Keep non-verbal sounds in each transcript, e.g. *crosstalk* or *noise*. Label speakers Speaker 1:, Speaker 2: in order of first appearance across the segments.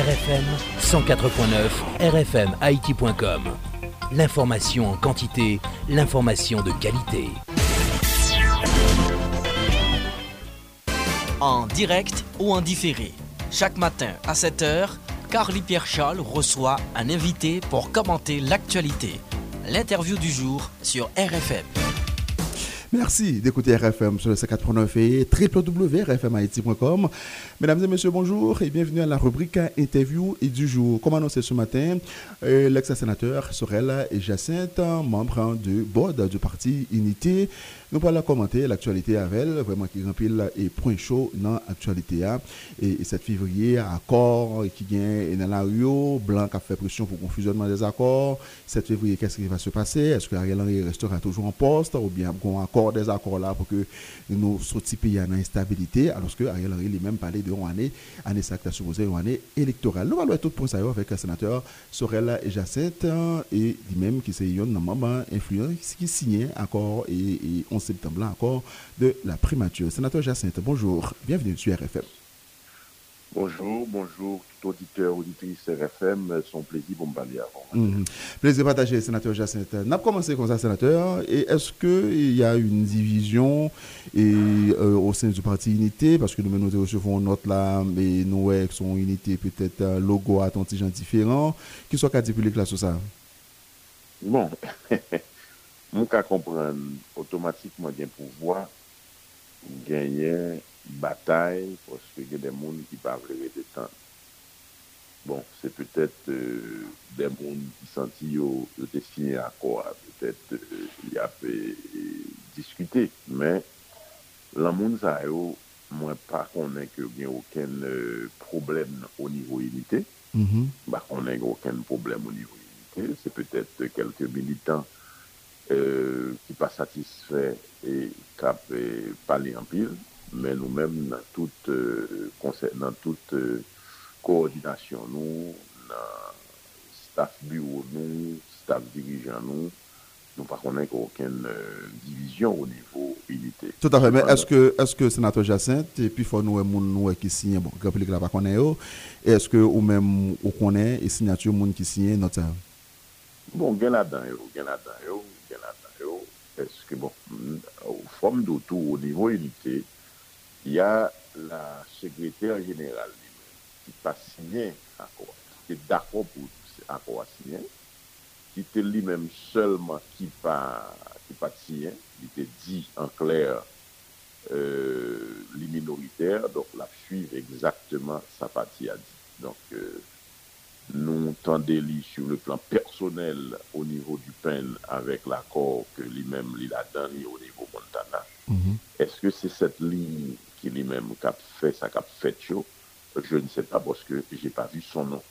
Speaker 1: RFM 104.9 rfmhaïti.com. L'information en quantité, l'information de qualité.
Speaker 2: En direct ou en différé, chaque matin à 7h, Carly Pierre Charles reçoit un invité pour commenter l'actualité. L'interview du jour sur RFM.
Speaker 3: Merci d'écouter RFM sur le 4.9 et www.rfmhaiti.com. Mesdames et messieurs, bonjour et bienvenue à la rubrique interview et du jour. Comme annoncé ce matin, euh, l'ex-sénateur Sorel et Jacinthe, membre du board du parti Unité, nous allons commenter l'actualité avec elle, vraiment qui remplit et point chaud dans l'actualité. Hein. Et, 7 février, accord qui gagne dans la Rio, Blanc a fait pression pour confusionnement des accords. 7 février, qu'est-ce qui va se passer? Est-ce que Ariel Henry restera toujours en poste ou bien un accord des accords là pour que nous sortions pays en instabilité alors que Ariel Henry lui-même parlait de année, année ça supposé une année électorale. Nous allons tout pour ça avec le sénateur Sorel et Jacette et lui-même qui c'est un membre influent qui signait accord et, et on septembre encore de la primature. Sénateur Jacinthe, bonjour, bienvenue sur RFM.
Speaker 4: Bonjour, bonjour, auditeur, auditrice RFM, son plaisir pour me parler avant.
Speaker 3: Mm Plaisir partagé, sénateur Jacinthe. N'a commencé comme ça, sénateur, et est-ce qu'il y a une division et, euh, au sein du parti Unité, parce que nous, nous recevons notre là, mais nous, avec son Unité, peut-être un logo à gens différent, qui soit public là sur ça?
Speaker 4: Bon, *laughs* Mwen ka kompren otomatikman gen pouvoi genyen batay poske gen den moun ki pa vreve de tan. Bon, se petet euh, den moun disanti yo te sinye akwa, petet euh, y ap diskute, men la moun sa yo mwen pa konen ke gen oken euh, problem o nivou unité, mm -hmm. ba konen gen oken problem o nivou unité, se petet kelke militant ki pa satisfè e kap pali anpil, men nou men nan tout konsen, nan tout koordinasyon nou, nan staf bureau nou, staf dirijan nou, nou pa konen ki ouken euh, divizyon ou nivou unité.
Speaker 3: Tout afe, men eske senato Jacinthe, epi fò nou e euh, moun nou euh, e ki sinye, bon, replik la pa konen yo, eske ou men ou konen e sinyatur moun ki sinye notav?
Speaker 4: Bon, gen la dan yo, gen la dan yo, gen la dan yo, eske bon, mm, ou fòm doutou ou nivou unité, ya la sekretèr general di ki pa sinyen akwa, ki te dakwa pou akwa sinyen, ki te li menm selman ki pa, pa sinyen, li te di an kler euh, li minoriter, donk la suive exactement sa pati a di. Donk euh, nou tende li sou le plan personel o nivou du pen avèk l'akor ke li menm li la dan li o nivou Montana. Mm -hmm. Eske se set li ki li menm kap fè sa kap fèt yo? Je ne sais pas parce que j'ai pas vu son nom.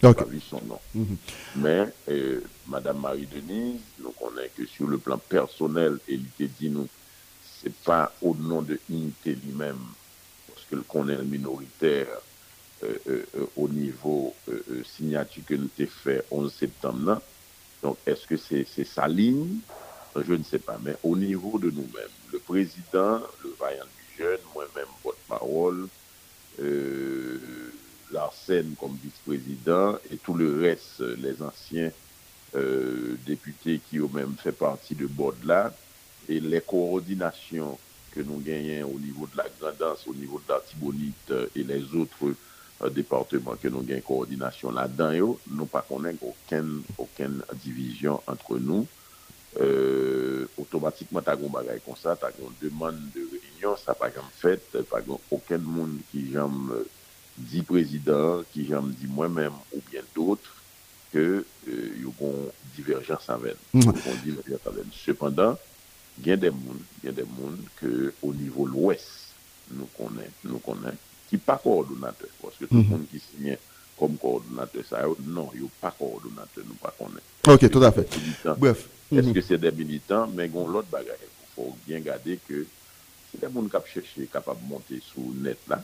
Speaker 4: pas vu son nom. Mhm. Mais euh, Madame Marie-Denise, nous connaissons que sur le plan personnel, elle était dit nous, c'est pas au nom de unité lui-même, parce qu'elle connaît le minoritaire euh, euh, euh, au niveau signature que nous avons fait 11 septembre. Donc, est-ce que c'est sa ligne? Je ne sais pas. Mais au niveau de nous-mêmes, le président, le vaillant du jeune, moi-même, votre parole, euh, Larsen comme vice-président et tout le reste, les anciens euh, députés qui ont même fait partie de Borde-là, et les coordinations que nous gagnons au niveau de la Grandance, au niveau de l'Artibonite et les autres euh, départements que nous gagnons coordination là-dedans, nous pas connaître aucune, aucune division entre nous. Euh, Otomatikman ta goun bagay konsa, ta goun deman de opinyon, sa pa jom fèt, pa jom okèn moun ki jom euh, di prezident, ki jom di mwen mèm ou bien doutre, ke euh, yon kon diverjans avèl. Mhm. Yon kon diverjans avèl. Sependan, gen den moun, gen den moun ke o nivou l'Ouest nou konen, nou konen, ki pa koordinatè, pwoske tout mhm. moun ki sinyen kom koordinatè sa yo, non, yo pa koordinatè, nou pa konen.
Speaker 3: Ok, tout a fè. Bref.
Speaker 4: Eske mhm. se de militant, men gon lot bagay. Fò gen gade ke Se de moun kap chèche kapab monte sou net la,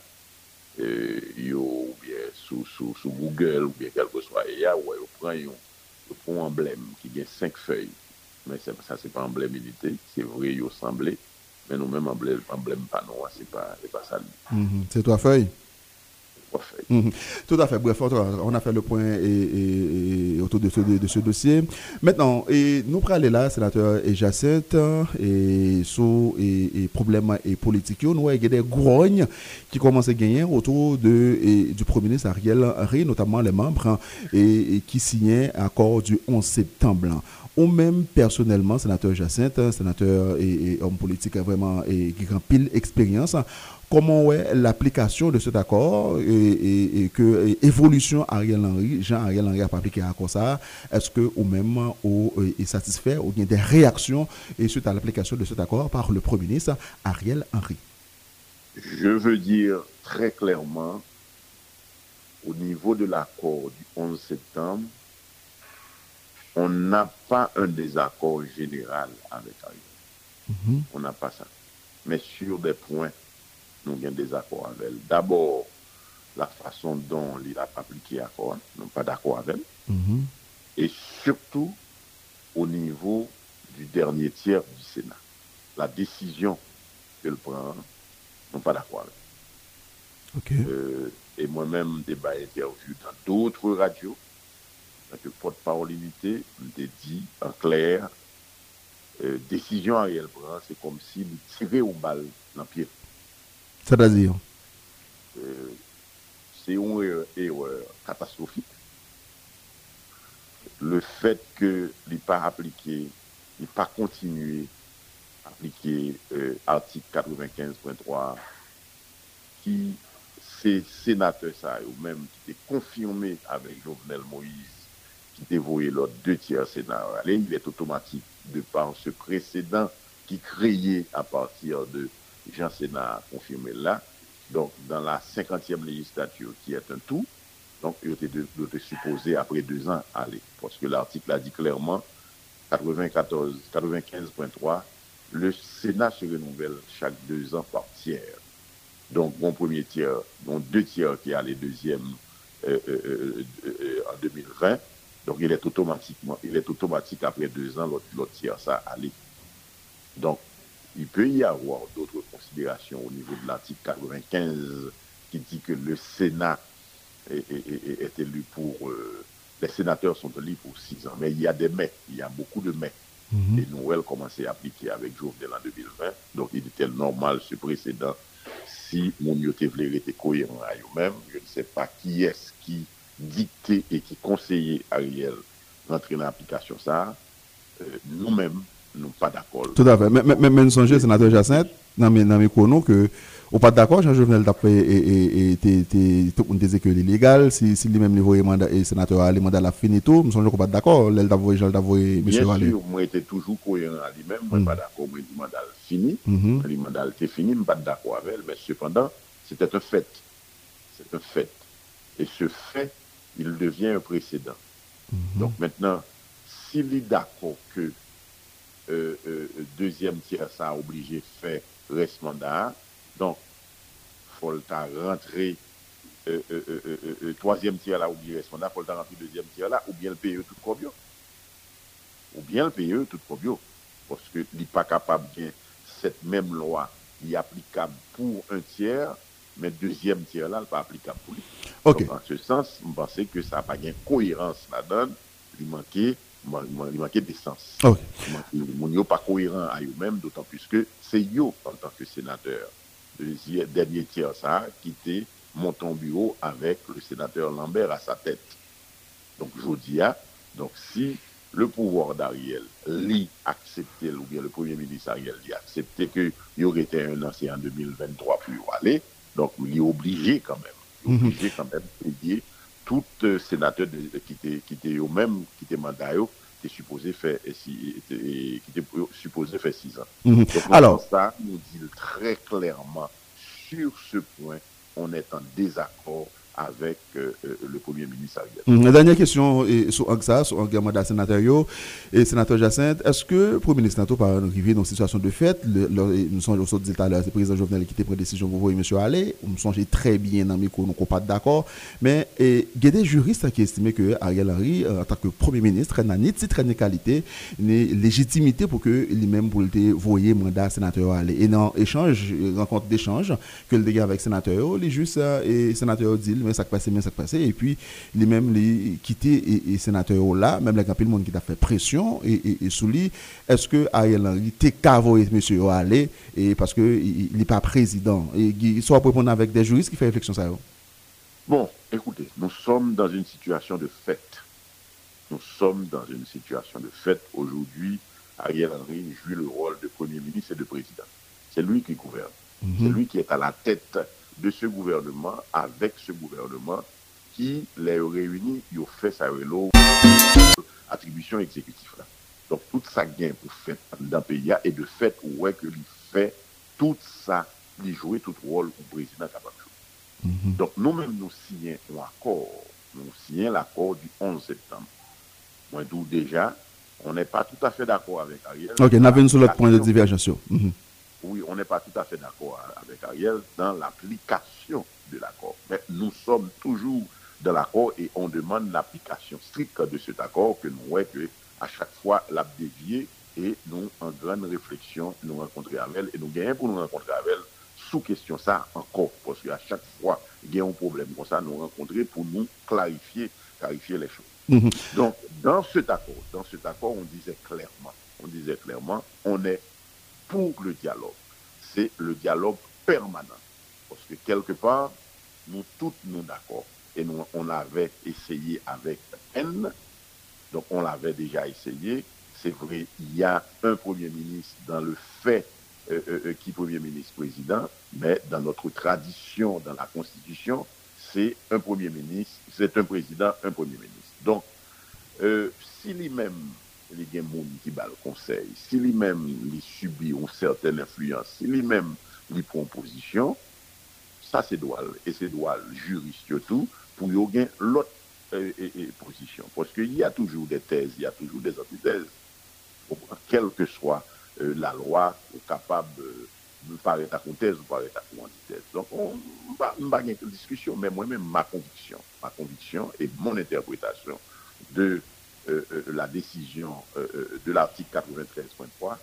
Speaker 4: euh, yo ou bien sou, sou, sou Google ou bien kelke swa e ya, wè yo pran yon, yo pran emblem ki gen 5 fèy. Men se, sa se pa emblem edite, se vre yo semblé, men nou men emblem, emblem panon, se pa, se pa
Speaker 3: sa li. Mm -hmm. Se
Speaker 4: 3 fèy?
Speaker 3: Mhm. Tout à fait. Bref, on a fait le point autour de ce, dossier. Maintenant, et nous prenons aller là, sénateur et Jacinthe, et sous et, problèmes et politiques, nous avons des grognes qui commencent à gagner autour de, du Premier ministre Ariel Henry, notamment les membres et, qui signaient l'accord du 11 septembre ou même personnellement, sénateur Jacinthe, sénateur et, homme politique vraiment qui a pile expérience, comment est l'application de cet accord et, que évolution Ariel Henry, Jean-Ariel Henry a pas appliqué accord ça, est-ce que ou même ou, est satisfait ou a des réactions et suite à l'application de cet accord par le Premier ministre Ariel Henry?
Speaker 4: Je veux dire très clairement, au niveau de l'accord du 11 septembre, on n'a pas un désaccord général avec Ariel. Mhm. On n'a pas ça. Mais sur des points, nous avons des accords avec elle. D'abord, la façon dont il a appliqué l'accord, nous n'avons pas d'accord avec elle. Mhm. Et surtout, au niveau du dernier tiers du Sénat. La décision qu'elle prend, nous pas d'accord avec elle. Euh, et moi-même, débat interview dans d'autres radios, que porte-parole unité, me dit en clair, euh, décision Ariel prend, c'est comme s'il tirait au bal dans le pied.
Speaker 3: C'est-à-dire
Speaker 4: euh, C'est une erreur, catastrophique. Le fait que n'est pas appliqué, n'est pas continué à appliquer euh, article 95.3 qui c'est sénateur ça, ou même qui est confirmé avec Jovenel Moïse qui dévoyait l'autre deux tiers Sénat. il est automatique de par ce précédent qui créait à partir de Jean Sénat confirmé là. Donc, dans la 50e législature, qui est un tout, donc, il était de, supposer après deux ans aller. Parce que l'article a dit clairement, 94, 95.3, le Sénat se renouvelle chaque deux ans par tiers. Donc, mon premier tiers, mon deux tiers qui a les deuxièmes en 2020, donc, il est il est automatique après deux ans, l'autre tiers, ça aller. Donc, il peut y avoir d'autres considérations au niveau de l'article 95 qui dit que le Sénat est, élu pour... Euh, les sénateurs sont élus pour six ans. Mais il y a des mais, il y a beaucoup de mais. Mhm. Et Noël commençait à appliquer avec Jovenel en 2020. Donc, il était normal ce précédent si mon était cohérent à eux-mêmes. Je ne sais pas qui est-ce qui dicté et qui conseillait Ariel d'entrer dans l'application ça, euh, nous-mêmes, nous pas d'accord.
Speaker 3: Tout à fait. Mais, mais, mais nous songez, sénateur Jacinthe, nan men konon ke ou pat d'akor, Jean-Jovenel Tapé te zè ke li legal, si li mèm li voye senateur Ali manda la finito, msonjè ou pat d'akor, lèl d'avoye, jèl d'avoye, msè
Speaker 4: Ali. Bien sûr, mwen te toujou koyen an li mèm, mwen pat d'akor, mwen di mandal fini, li mandal te fini, mwen pat d'akor avèl, mè sepandant, c'était un fait. C'est un fait. Et ce fait, il devient un précédent. Mm -hmm. Donc maintenant, s'il est d'accord que euh, euh, deuxième tiers ça a obligé fait reste mandat, donc il faut le rentrer euh, troisième tiers là, oublié reste mandat, il faut le rentrer deuxième tiers là, ou bien le PE tout probio. Ou bien le PE tout probio. Parce que n'est pas capable bien cette même loi qui est applicable pour un tiers, mais deuxième tiers là, n'est pas applicable pour lui. Donc, en ce sens, je pense que ça n'a pas de cohérence là-dedans. Il manquait, il manquait de sens. Ah oh. Mon n'est pas cohérent à eux-mêmes, d'autant plus que c'est eux, en tant que sénateur, le dernier tiers, ça, qui était montant bureau avec le sénateur Lambert à sa tête. Donc, Jodia, ah, donc si le pouvoir d'Ariel lit accepté, ou bien le premier ministre Ariel lit accepté qu'il y aurait été un ancien en 2023 pour y aller, donc il est obligé quand même, obligé quand même de payer tout euh, sénateur qui était qui était au même qui était mandat qui supposé faire qui était supposé faire six ans.
Speaker 3: Mhm. Alors
Speaker 4: ça nous dit très clairement sur ce point on est en désaccord avec euh, euh, le Premier ministre
Speaker 3: Ariel. La dernière question est sur ça, sur un mandat sénateur et sénateur Jacinthe. Est-ce que le Premier ministre n'a pas arrivé dans une situation de fait? Nous sommes aussi dit tout à l'heure, c'est le président Jovenel qui a pris décision pour voir M. Allé. Nous sommes très bien dans le nous ne sommes pas d'accord. Mais il y a des juristes qui estiment que Ariel Henry, euh, en tant que Premier ministre, n'a ni titre ni qualité, ni légitimité pour que lui-même pour le voyer mandat sénateur Allé. Et dans échange, rencontre d'échange que le dégât avec sénateur, les juges et sénateur disent mais ça passe, mais ça passe. Et puis, les mêmes, les quittés et, et sénateurs là, même les le monde qui a fait pression et, et, sous lui, est-ce que Ariel Henry t'es cavoé, monsieur, aller, et parce qu'il n'est pas président, et il soit répondre avec des juristes qui font réflexion ça.
Speaker 4: Bon, écoutez, nous sommes dans une situation de fait. Nous sommes dans une situation de fait. Aujourd'hui, Ariel Henry joue le rôle de Premier ministre et de Président. C'est lui qui gouverne. Mhm. C'est lui qui est à la tête de ce gouvernement avec ce gouvernement qui les réunit, ils ont fait sa vélo attribution exécutive là. Donc tout ça gain pour faire dans le pays et de fait ouais que lui fait tout ça, lui jouer tout rôle au président capable de jouer. Donc nous-mêmes nous signons un accord, nous signons l'accord du 11 septembre. Moi d'où déjà, on n'est pas tout à fait d'accord avec Ariel.
Speaker 3: Ok, on a vu sur point de divergence. Mm -hmm.
Speaker 4: Oui, on n'est pas tout à fait d'accord avec Ariel dans l'application de l'accord. Mais nous sommes toujours dans l'accord et on demande l'application stricte de cet accord que nous voyons que à chaque fois l'a dévié et nous, en grande réflexion, nous rencontrer avec elle et nous gagnons pour nous rencontrer avec elle sous question ça encore. Parce qu'à chaque fois, il y a un problème comme ça, nous rencontrer pour nous clarifier, clarifier les choses. Mhm. Donc, dans cet accord, dans cet accord, on disait clairement, on disait clairement, on est pour le dialogue. C'est le dialogue permanent. Parce que quelque part, nous tous nous d'accord. Et nous, on avait essayé avec N. Donc, on l'avait déjà essayé. C'est vrai, il y a un Premier ministre dans le fait euh, euh, euh, qui Premier ministre président, mais dans notre tradition, dans la Constitution, c'est un Premier ministre, c'est un président, un Premier ministre. Donc, si lui-même, li gen moun ki bal konsey. Si li men li subi ou certaine influence, si li men li pon posisyon, sa se doal, e se doal jurist yo tou, pou yo gen lot e, e, e, posisyon. Poske y a toujou de tez, y a toujou de antitez. Kel ke swa la lwa ou kapab pare ta kontez ou pare ta kontitez. Don, mba gen ke diskusyon, men mwen men ma konviksyon. Ma konviksyon e mon interpretasyon de la décision de l'article 93.3,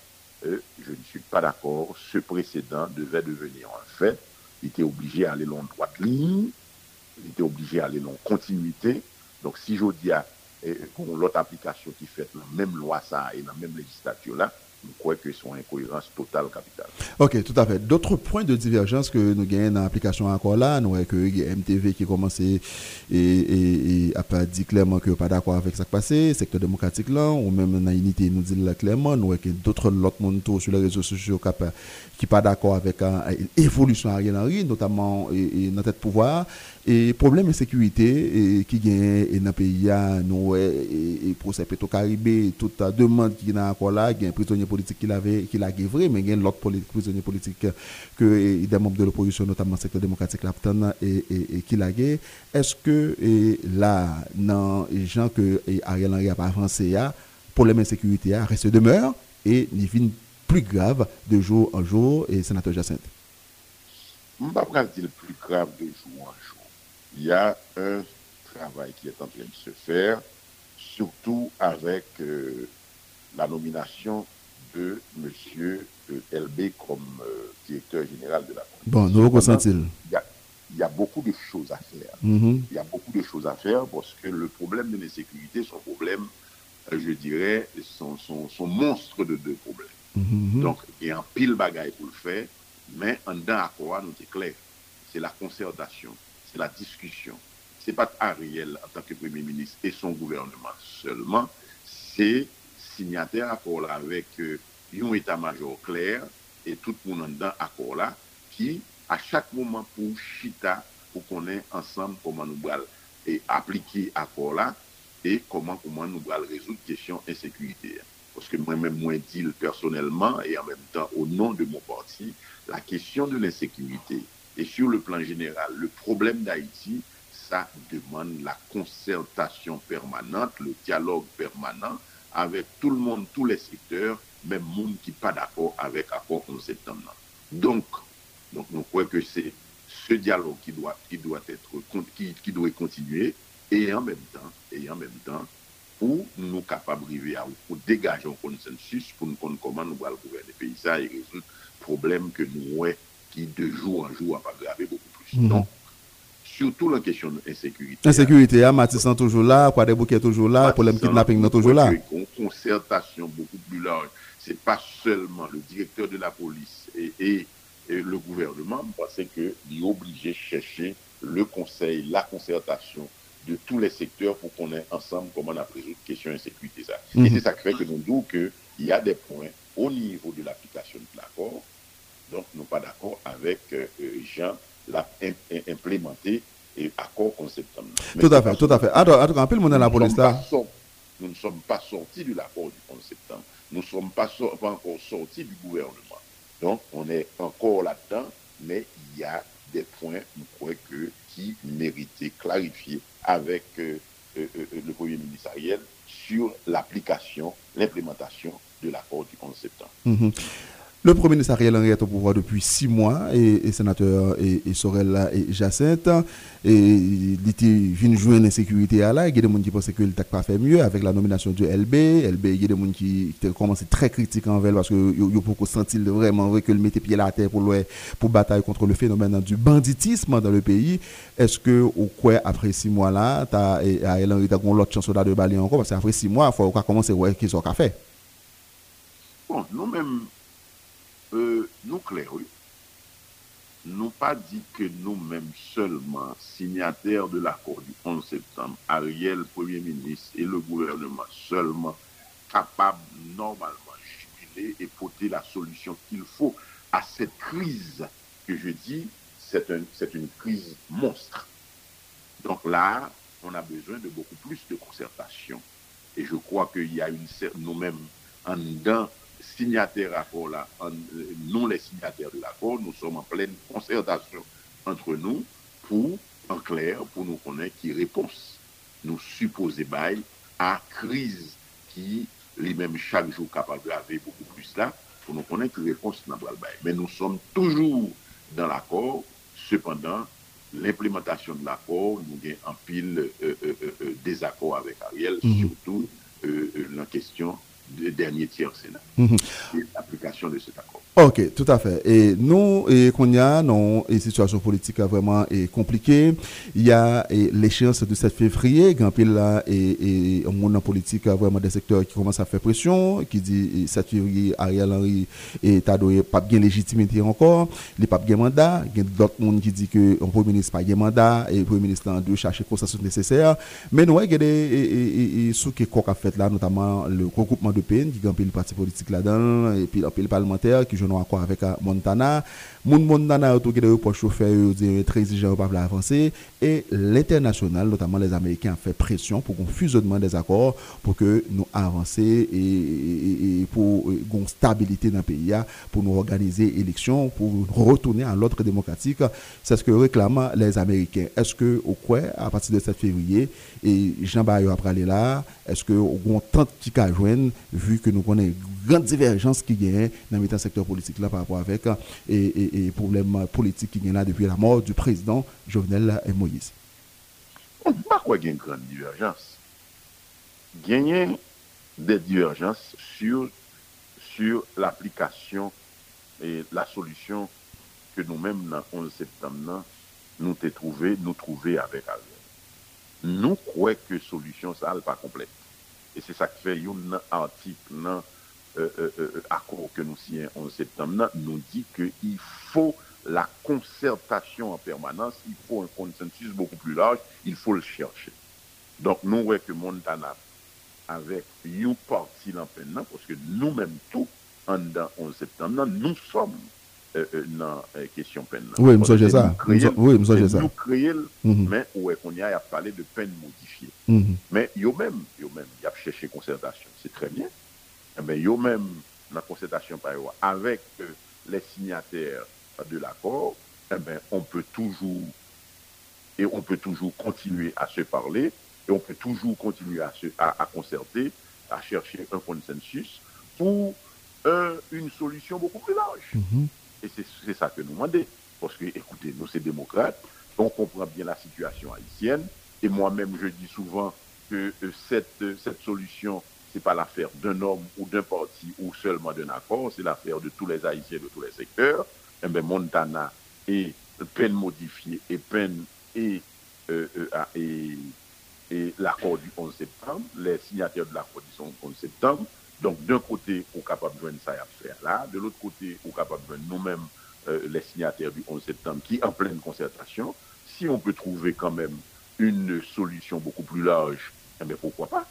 Speaker 4: je ne suis pas d'accord. Ce précédent devait devenir un fait. Il était obligé à aller long droite ligne, il était obligé à aller long continuité. Donc, si je dis à l'autre application qui fait la même loi ça et la même législature là, crois que sont incohérence totale capitale.
Speaker 3: Ok, tout à fait. D'autres points de divergence que nous gagnons dans l'application encore là, nous voyons que MTV qui a commencé et, et, a dit clairement que pas d'accord avec ce qui passé, secteur démocratique là, ou même dans l'unité nous dit clairement, nous voyons que d'autres l'autre monde sur les réseaux sociaux qui pas d'accord avec l'évolution Ariel Henry, notamment et, dans tête pouvoir. Et problème de sécurité qui gagne dans le pays, nous, et, procès Petro-Caribé, toute demande qui est encore là, un prisonnier politique qui l'avait, qui l'a vrai, mais il y a l'autre prisonnier politique que des membres de l'opposition, notamment le secteur démocratique, et, et, qui l'a Est-ce que là, dans les gens que Ariel Henry a avancé, problème de sécurité reste demeure et il plus grave de jour en jour, et sénateur Jacinthe?
Speaker 4: Je ne pas dire plus grave de jour en jour il y a un travail qui est en train de se faire, surtout avec euh, la nomination de M. Euh, LB comme euh, directeur général de la
Speaker 3: police. Bon, nous
Speaker 4: il il y a beaucoup de choses à faire. Mm-hmm. Il y a beaucoup de choses à faire parce que le problème de l'insécurité, son problème, je dirais, son, son, monstre de deux problèmes. Mm-hmm. Donc, il y a un pile bagaille pour le faire, mais en d'un accord, nous est clair. C'est la concertation c'est la discussion. Ce n'est pas Ariel en tant que Premier ministre et son gouvernement seulement, c'est signataire accord là avec euh, un état-major clair et tout le monde dans accord là qui, à chaque moment pour chita, pour qu'on ait ensemble comment nous allons appliquer accord là et comment, comment nous allons résoudre question insécurité. Parce que moi-même, moi, dit personnellement et en même temps au nom de mon parti, la question de l'insécurité, et sur le plan général, le problème d'Haïti, ça demande la concertation permanente, le dialogue permanent avec tout le monde, tous les secteurs, même monde qui pas d'accord avec accord 11 septembre. Donc, donc nous croyons que c'est ce dialogue qui doit, qui doit être, qui, qui doit continuer et en même temps, et en même temps, pour nous capables d'arriver à pour dégager un consensus pour nous comprendre comment nous allons gouverner le pays ça et résoudre le problème que nous, ouais, qui de jour en jour, a pas gravé beaucoup plus. Mm -hmm. Donc, surtout la question de l'insécurité.
Speaker 3: L'insécurité, hein, Matissan toujours là, quoi des bouquets toujours là, problème kidnapping toujours là.
Speaker 4: Une concertation beaucoup plus large. C'est pas seulement le directeur de la police et, le gouvernement, parce que est obligé de chercher le conseil, la concertation de tous les secteurs pour qu'on ait ensemble comment on a résolu la question d'insécurité. Ça. Et mhm. c'est ça qui fait que nous disons qu'il y a des points au niveau de l'application de l'accord, donc nous pas d'accord avec euh, Jean l'a implémenté et accord concept.
Speaker 3: Tout à fait, tout à fait. Peu le monde la police là.
Speaker 4: Nous ne sommes pas sortis de l'accord du 11 septembre. Nous ne sommes pas, pas encore sortis du gouvernement. Donc, on est encore là-dedans, mais il y a des points, nous croyons, que, qui méritaient clarifier avec euh, euh, euh, le Premier ministre Ariel sur l'application, l'implémentation de l'accord du 11 septembre.
Speaker 3: Le Premier ministre Ariel Henry est au pouvoir depuis six mois et, sénateur et, et Sorel et Jacinthe. Et il était venu jouer l'insécurité à là. Il y a des gens qui pensaient qu'il n'avait pas fait mieux avec la nomination de LB. LB, il y a des gens qui ont commencé très critiques envers parce que y a beaucoup senti vraiment que le mettait pied à la terre pour, pour batailler contre le phénomène du banditisme dans le pays. Est-ce que, au quoi, après six mois là, Ariel Henry a l'autre chance de balayer encore? Parce qu'après six mois, il faut commencer à voir qu'ils ont fait.
Speaker 4: Bon, nous-mêmes, euh, nous clair, oui. Nous pas dit que nous-mêmes seulement, signataires de l'accord du 11 septembre, Ariel, Premier ministre, et le gouvernement seulement, capables normalement jubiler et porter la solution qu'il faut à cette crise que je dis, c'est une crise monstre. Donc là, on a besoin de beaucoup plus de concertation. Et je crois qu'il y a une nous-mêmes en dedans signataires l'accord là, non les signataires de l'accord, nous sommes en pleine concertation entre nous pour, en clair, pour nous connaître qui réponse nous supposer bail à crise qui les mêmes chaque jour capable d'avoir beaucoup plus là, pour nous connaître qui réponse dans le bail. Mais nous sommes toujours dans l'accord, cependant, l'implémentation de l'accord, nous avons en pile euh, euh, euh, désaccord avec Ariel, mhm. surtout la question du dernier tiers Sénat. Mhm. L'application de cet accord.
Speaker 3: Ok, tout à fait. Et nous, et qu'on y a, non, une situation politique vraiment est compliquée. Il y a l'échéance du 7 février, grand pile là, et, et un monde politique vraiment des secteurs qui commencent à faire pression, qui dit 7 février, Ariel Henry est adoré pas bien légitimité encore, il n'est pas bien mandat. Il y a d'autres monde qui dit que le Premier ministre pas bien mandat, et le Premier ministre doit chercher consensus nécessaire. Mais nous, il y a des sous qui a fait là, notamment le regroupement de qui a le parti politique là-dedans, et puis le parlementaire qui joue accord avec euh, Montana. Moun Montana tout qui pour chauffeur très exigeant pas avancer et l'international notamment les Américains fait pression pour qu'on fusionnement des accords pour que nous avancer et, pour une stabilité dans le pays pour nous organiser élection pour retourner à l'ordre démocratique. C'est ce que réclament les Américains. Est-ce que au quoi à partir de 7 février et Jean Bayo après aller là est-ce que on tente qui vu que nous connaissons grande divergence qui gagne dans le secteur politique là par rapport avec et, et, problèmes politiques qui gagnent là depuis la mort du président Jovenel et Moïse.
Speaker 4: Pas quoi une grande divergence? Gagner des divergences sur, sur l'application et la solution que nous-mêmes, dans 11 septembre, nous avons trouvé, nous trouver avec Ariel. Nous croyons que solution, ça n'est pas complète. Et c'est ça qui fait un article euh, akor ke nou siyen 11 septembre nan, nou di ke il faut la concertation en permanence, il faut un consensus beaucoup plus large, il faut le chercher. Donc, nous voyons que Montana, avec une partie dans maintenant, non, parce que nous-mêmes tout, en 11 septembre, non, nous sommes euh, euh, dans la euh, question peine. Non.
Speaker 3: Oui, nous sommes ça. Oui,
Speaker 4: nous sommes ça. Nous créons, mais ouais, qu'on y a, parlé de peine modifiée. Mm -hmm. Mais, yo même, yo même, y a cherché concertation, c'est très bien. Eh bien, yo même, la concertation par avec euh, les signataires de l'accord, eh bien, on peut toujours, et on peut toujours continuer à se parler, et on peut toujours continuer à, se, à, concerter, à chercher un consensus pour une solution beaucoup plus large. Mm-hmm. Et c'est ça que nous demandons. Parce que, écoutez, nous, c'est démocrates, on comprend bien la situation haïtienne, et moi-même, je dis souvent que euh, cette, cette solution n'est pas l'affaire d'un homme ou d'un parti ou seulement d'un accord, c'est l'affaire de tous les Haïtiens de tous les secteurs. Eh bien, Montana est peine modifiée et peine et, euh, euh, ah, l'accord du 11 septembre, les signataires de l'accord du 11 septembre. Donc, d'un côté, on est capable de joindre ça à faire là. De l'autre côté, on est capable de joindre nous-mêmes, euh, les signataires du 11 septembre, qui en pleine concertation. Si on peut trouver quand même une solution beaucoup plus large, eh bien, pourquoi pas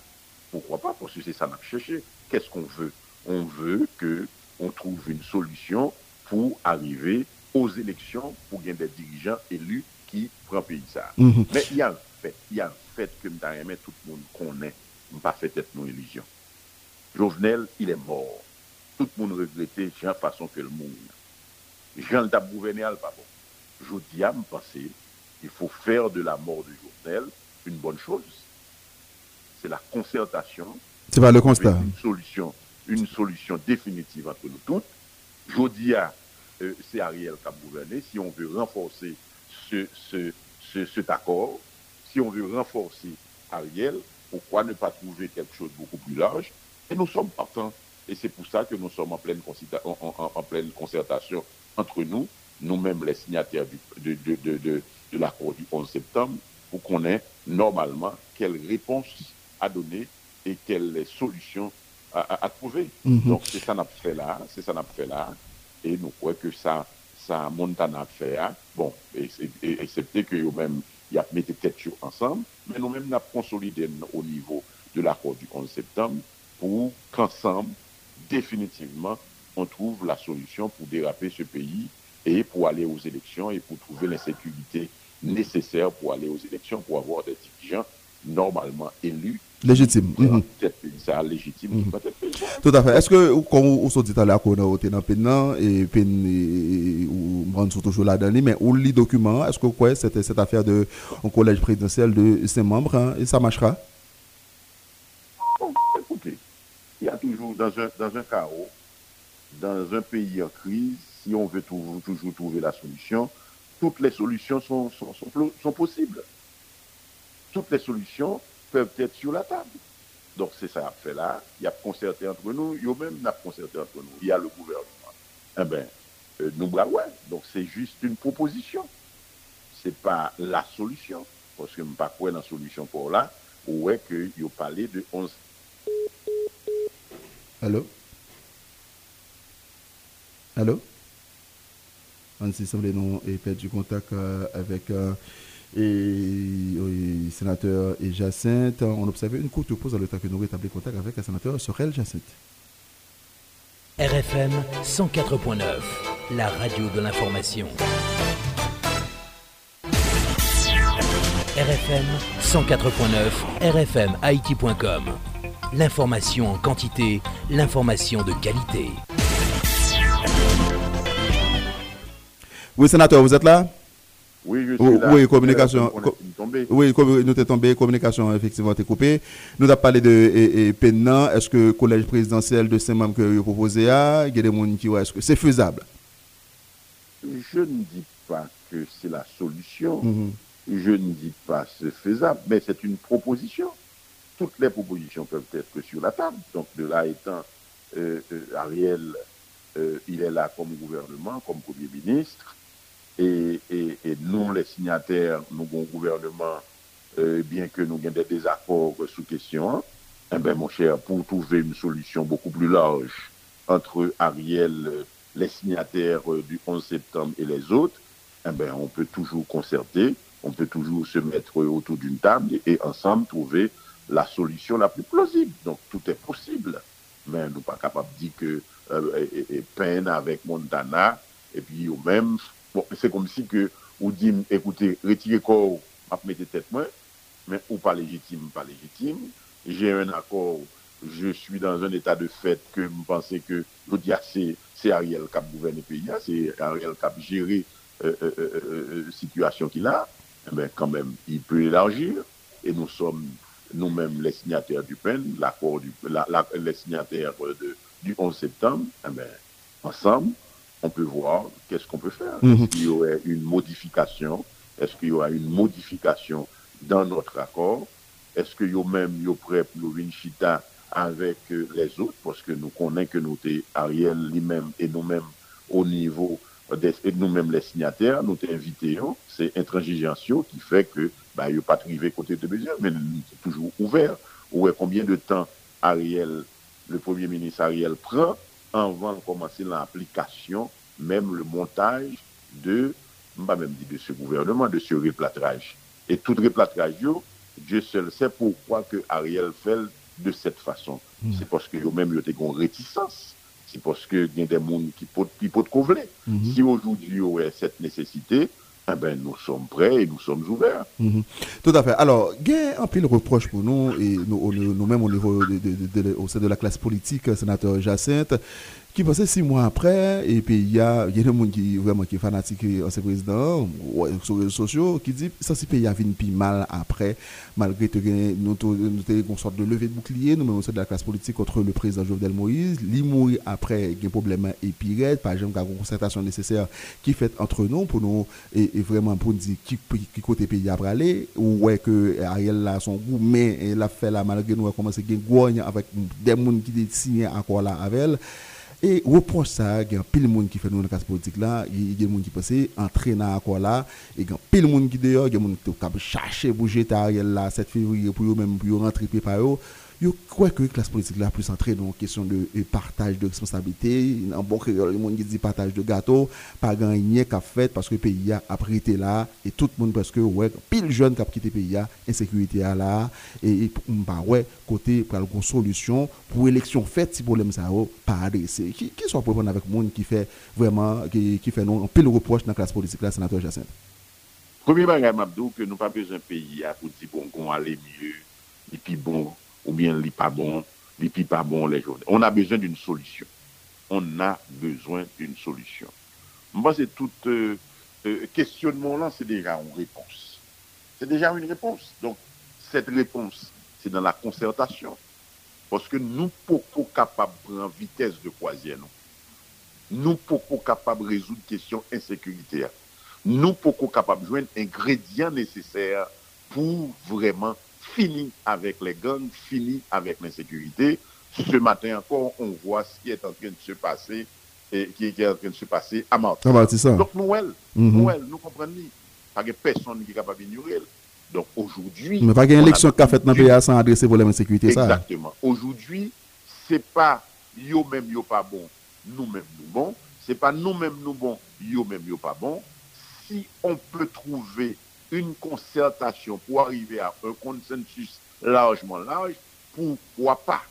Speaker 4: Pourquoi pas Parce que c'est ça qu'on a cherché. Qu'est-ce qu'on veut? On veut que on trouve une solution pour arriver aux élections, pour gagner des dirigeants élus qui prennent pays ça.
Speaker 3: Mhm.
Speaker 4: Mais il y a un fait, il y a un fait que tout le monde connaît, pas fait être nos illusions. Jovenel, il est mort. Tout le monde regrettait Jean façon que le monde. Jean le gouverné pas bon. Je dis à me penser, il faut faire de la mort de Jovenel une bonne chose. C'est la concertation.
Speaker 3: C'est pas le constat.
Speaker 4: Une solution, une solution définitive entre nous toutes. Je dis à euh, c'est Ariel qui a gouverné. Si on veut renforcer ce, ce, ce, cet accord, si on veut renforcer Ariel, pourquoi ne pas trouver quelque chose de beaucoup plus large? Et nous sommes partants. Et c'est pour ça que nous sommes en pleine, en, en, en pleine concertation entre nous, nous-mêmes les signataires du, de, de, de, de l'accord du 11 septembre, pour qu'on ait normalement quelle réponse à donner et quelles solutions à, à, à trouver.
Speaker 3: Mhm.
Speaker 4: Donc c'est ça qu'on a fait là, c'est ça qu'on a fait là, et nous croyons que ça, ça monte en affaire. Bon, et, et, excepté que nous-mêmes, il y a mis tête ensemble, mais nous-mêmes, nous avons consolidé au niveau de l'accord du 11 septembre pour qu'ensemble, définitivement, on trouve la solution pour déraper ce pays et pour aller aux élections et pour trouver l'insécurité nécessaire pour aller aux élections, pour avoir des dirigeants normalement élus.
Speaker 3: Légitime. Mhm.
Speaker 4: Ça légitime.
Speaker 3: Mhm. Tout à fait. Est-ce que, comme vous vous dit à l'heure, qu'on a été dans là, et et- ou me rendre toujours là-dedans, mais où lit document, est-ce que vous croyez cette, cette affaire de, au collège présidentiel de ses membres, hein, et ça marchera?
Speaker 4: Bon, écoutez, il y a toujours dans un, dans un chaos, dans un pays en crise, si on veut toujours, toujours trouver la solution, toutes les solutions sont, sont, sont, sont possibles. Toutes les solutions peuvent être sur la table. Donc c'est ça a fait là, il y a concerté entre nous, il y a même concerté entre nous, il y a le gouvernement. Eh bien, euh, nous, bah ouais, donc c'est juste une proposition. C'est pas la solution. Parce que je ne pas quoi la solution pour là, ou est que il parlé de 11
Speaker 3: Allô? Allô? On s'est semblé non et perdu contact euh, avec euh, et, oui, sénateur et Jacinthe. On observait une courte pause dans le temps que nous rétablissions contact avec le sénateur Sorel Jacinthe.
Speaker 1: RFM 104.9, la radio de l'information. RFM 104.9, RFM Haïti.com. L'information en quantité, l'information de qualité.
Speaker 3: Oui, sénateur, vous êtes là?
Speaker 4: Oui, je
Speaker 3: Oui,
Speaker 4: suis là.
Speaker 3: oui, communication.
Speaker 4: On est
Speaker 3: Co-
Speaker 4: tombé.
Speaker 3: Oui, nous sommes tombés, communication effectivement est coupée. Nous avons parlé de et, et, Pennan. Est-ce que le collège présidentiel de ces membres que vous proposez, il y a des gens qui est-ce que c'est faisable?
Speaker 4: Je ne dis pas que c'est la solution.
Speaker 3: Mhm.
Speaker 4: Je ne dis pas que c'est faisable, mais c'est une proposition. Toutes les propositions peuvent être sur la table. Donc, de là étant, euh, euh, Ariel, euh, il est là comme gouvernement, comme Premier ministre, et, nous, les signataires, nous, bon gouvernement, euh, bien que nous ayons des désaccords sous question, eh ben, mon cher, pour trouver une solution beaucoup plus large entre Ariel, euh, les signataires euh, du 11 septembre et les autres, eh ben, on peut toujours concerter, on peut toujours se mettre autour d'une table et, ensemble trouver la solution la plus plausible. Donc tout est possible. Mais nous pas capables de dire que peine avec Montana, et puis ou même, bon, c'est comme si que ou dit, écoutez, retirez corps, mettez tête moi, mais ou pas légitime, pas légitime. J'ai un accord, je suis dans un état de fait que vous pensez que je c'est Ariel qui a gouverné le pays, c'est Ariel qui a géré euh, euh, euh, euh, situation qu'il a, eh ben, quand même, il peut élargir, et nous sommes nous-mêmes les signataires du PEN, l'accord du, la, la- les signataires de, du 11 septembre, eh ben, ensemble, on peut voir qu'est-ce qu'on peut faire.
Speaker 3: Mhm.
Speaker 4: Est-ce qu'il y aurait une modification? Est-ce qu'il y aura une modification dans notre accord? Est-ce qu'il y a même yo prêt pour chita avec euh, les autres? Parce que nous connaissons que nous sommes Ariel lui-même et nous-mêmes au niveau et nous-mêmes les signataires, nous t'invitons, c'est intransigeantio qui fait que, bah, il a pas de côté de mesure, mais c'est toujours ouvert. Ou combien de temps Ariel, le Premier ministre Ariel prend? anvan komanse lan aplikasyon, menm le montaj de, mba menm di de se gouvernement, de se replatraj. Et tout replatraj yo, Dieu seul sait pourquoi que Ariel fèl de cette façon. Mm. C'est parce que yo menm yo te kon réticence. C'est parce que gen den moun ki pot, pot kovle. Mm -hmm. Si aujourd'hui yo wè cette nécessité, eh ben, nous sommes prêts et nous sommes ouverts.
Speaker 3: Mm-hmm. Tout à fait. Alors, il y a un de reproche pour nous, et nous-mêmes au niveau de, de, au sein de la classe politique, sénateur Jacinthe, qui passait six mois après, et puis il y a, y a des gens qui vraiment qui est fanatique ce président, ouais, sur les réseaux sociaux, qui dit ça c'est pays a plus mal après, malgré que nous avons une sorte de levée de bouclier, nous sommes de la classe politique contre le président Jovenel Moïse, il mourir après, il y a un problème épirette, par exemple, une concertation nécessaire qui fait entre nous, pour nous, et, vraiment pour nous dire qui, qui côté pays a aller, ou ouais que Ariel a son goût, mais il a fait là, malgré nous, a commencé à avec des gens qui signé encore là avec elle. Et reproche ça, il y a pile de monde qui fait nous dans la classe politique là, il y a des gens qui passent entraînant quoi là, il y a pile de monde qui dehors, il y a des gens qui chercher bouger là 7 février pour eux même pour rentrer Je crois que la classe politique là plus centrée dans question de, partage de responsabilité. En bon créole, le monde qui dit partage de gâteau, pas gagné parce que le pays a été là et tout le monde parce que ouais, pile jeune qui a quitté le pays, insécurité là et bah ouais, côté pour une solution pour l'élection faite si problème ça pas adressé. Qui qui soit problème avec monde qui fait vraiment qui, qui fait non pile reproche dans la classe politique là sénateur Jacinthe?
Speaker 4: Premier bagage Mabdou que nous pas besoin de pays pour dire bon qu'on aller mieux et puis bon ou bien n'est pas bon, n'est pas bon les journées. On a besoin d'une solution. On a besoin d'une solution. Moi, c'est tout euh, euh, questionnement-là, c'est déjà une réponse. C'est déjà une réponse. Donc, cette réponse, c'est dans la concertation. Parce que nous, pour capables de prendre vitesse de croisière, nous, pour capables de résoudre questions insécuritaires, nous pour capables de joindre ingrédients nécessaires pour vraiment fini avec les gangs, fini avec l'insécurité. Ce matin encore, on voit ce qui est en train de se passer et qui est en train de se passer à Martin. Ah, Donc Noël, mm -hmm. Noël, nous comprenons, parce que personne n'est capable d'ignorer. Donc aujourd'hui...
Speaker 3: Mais pas qu'il y a une élection qu'a faite dans le pays sans adresser le problème
Speaker 4: de sécurité. Exactement. Aujourd'hui, c'est pas yo-même yo pas bon, nous-mêmes nous bon. C'est pas nous-mêmes nous bon, yo-même yo pas bon. Si on peut trouver une concertation pour arriver à un consensus largement large, pourquoi pas?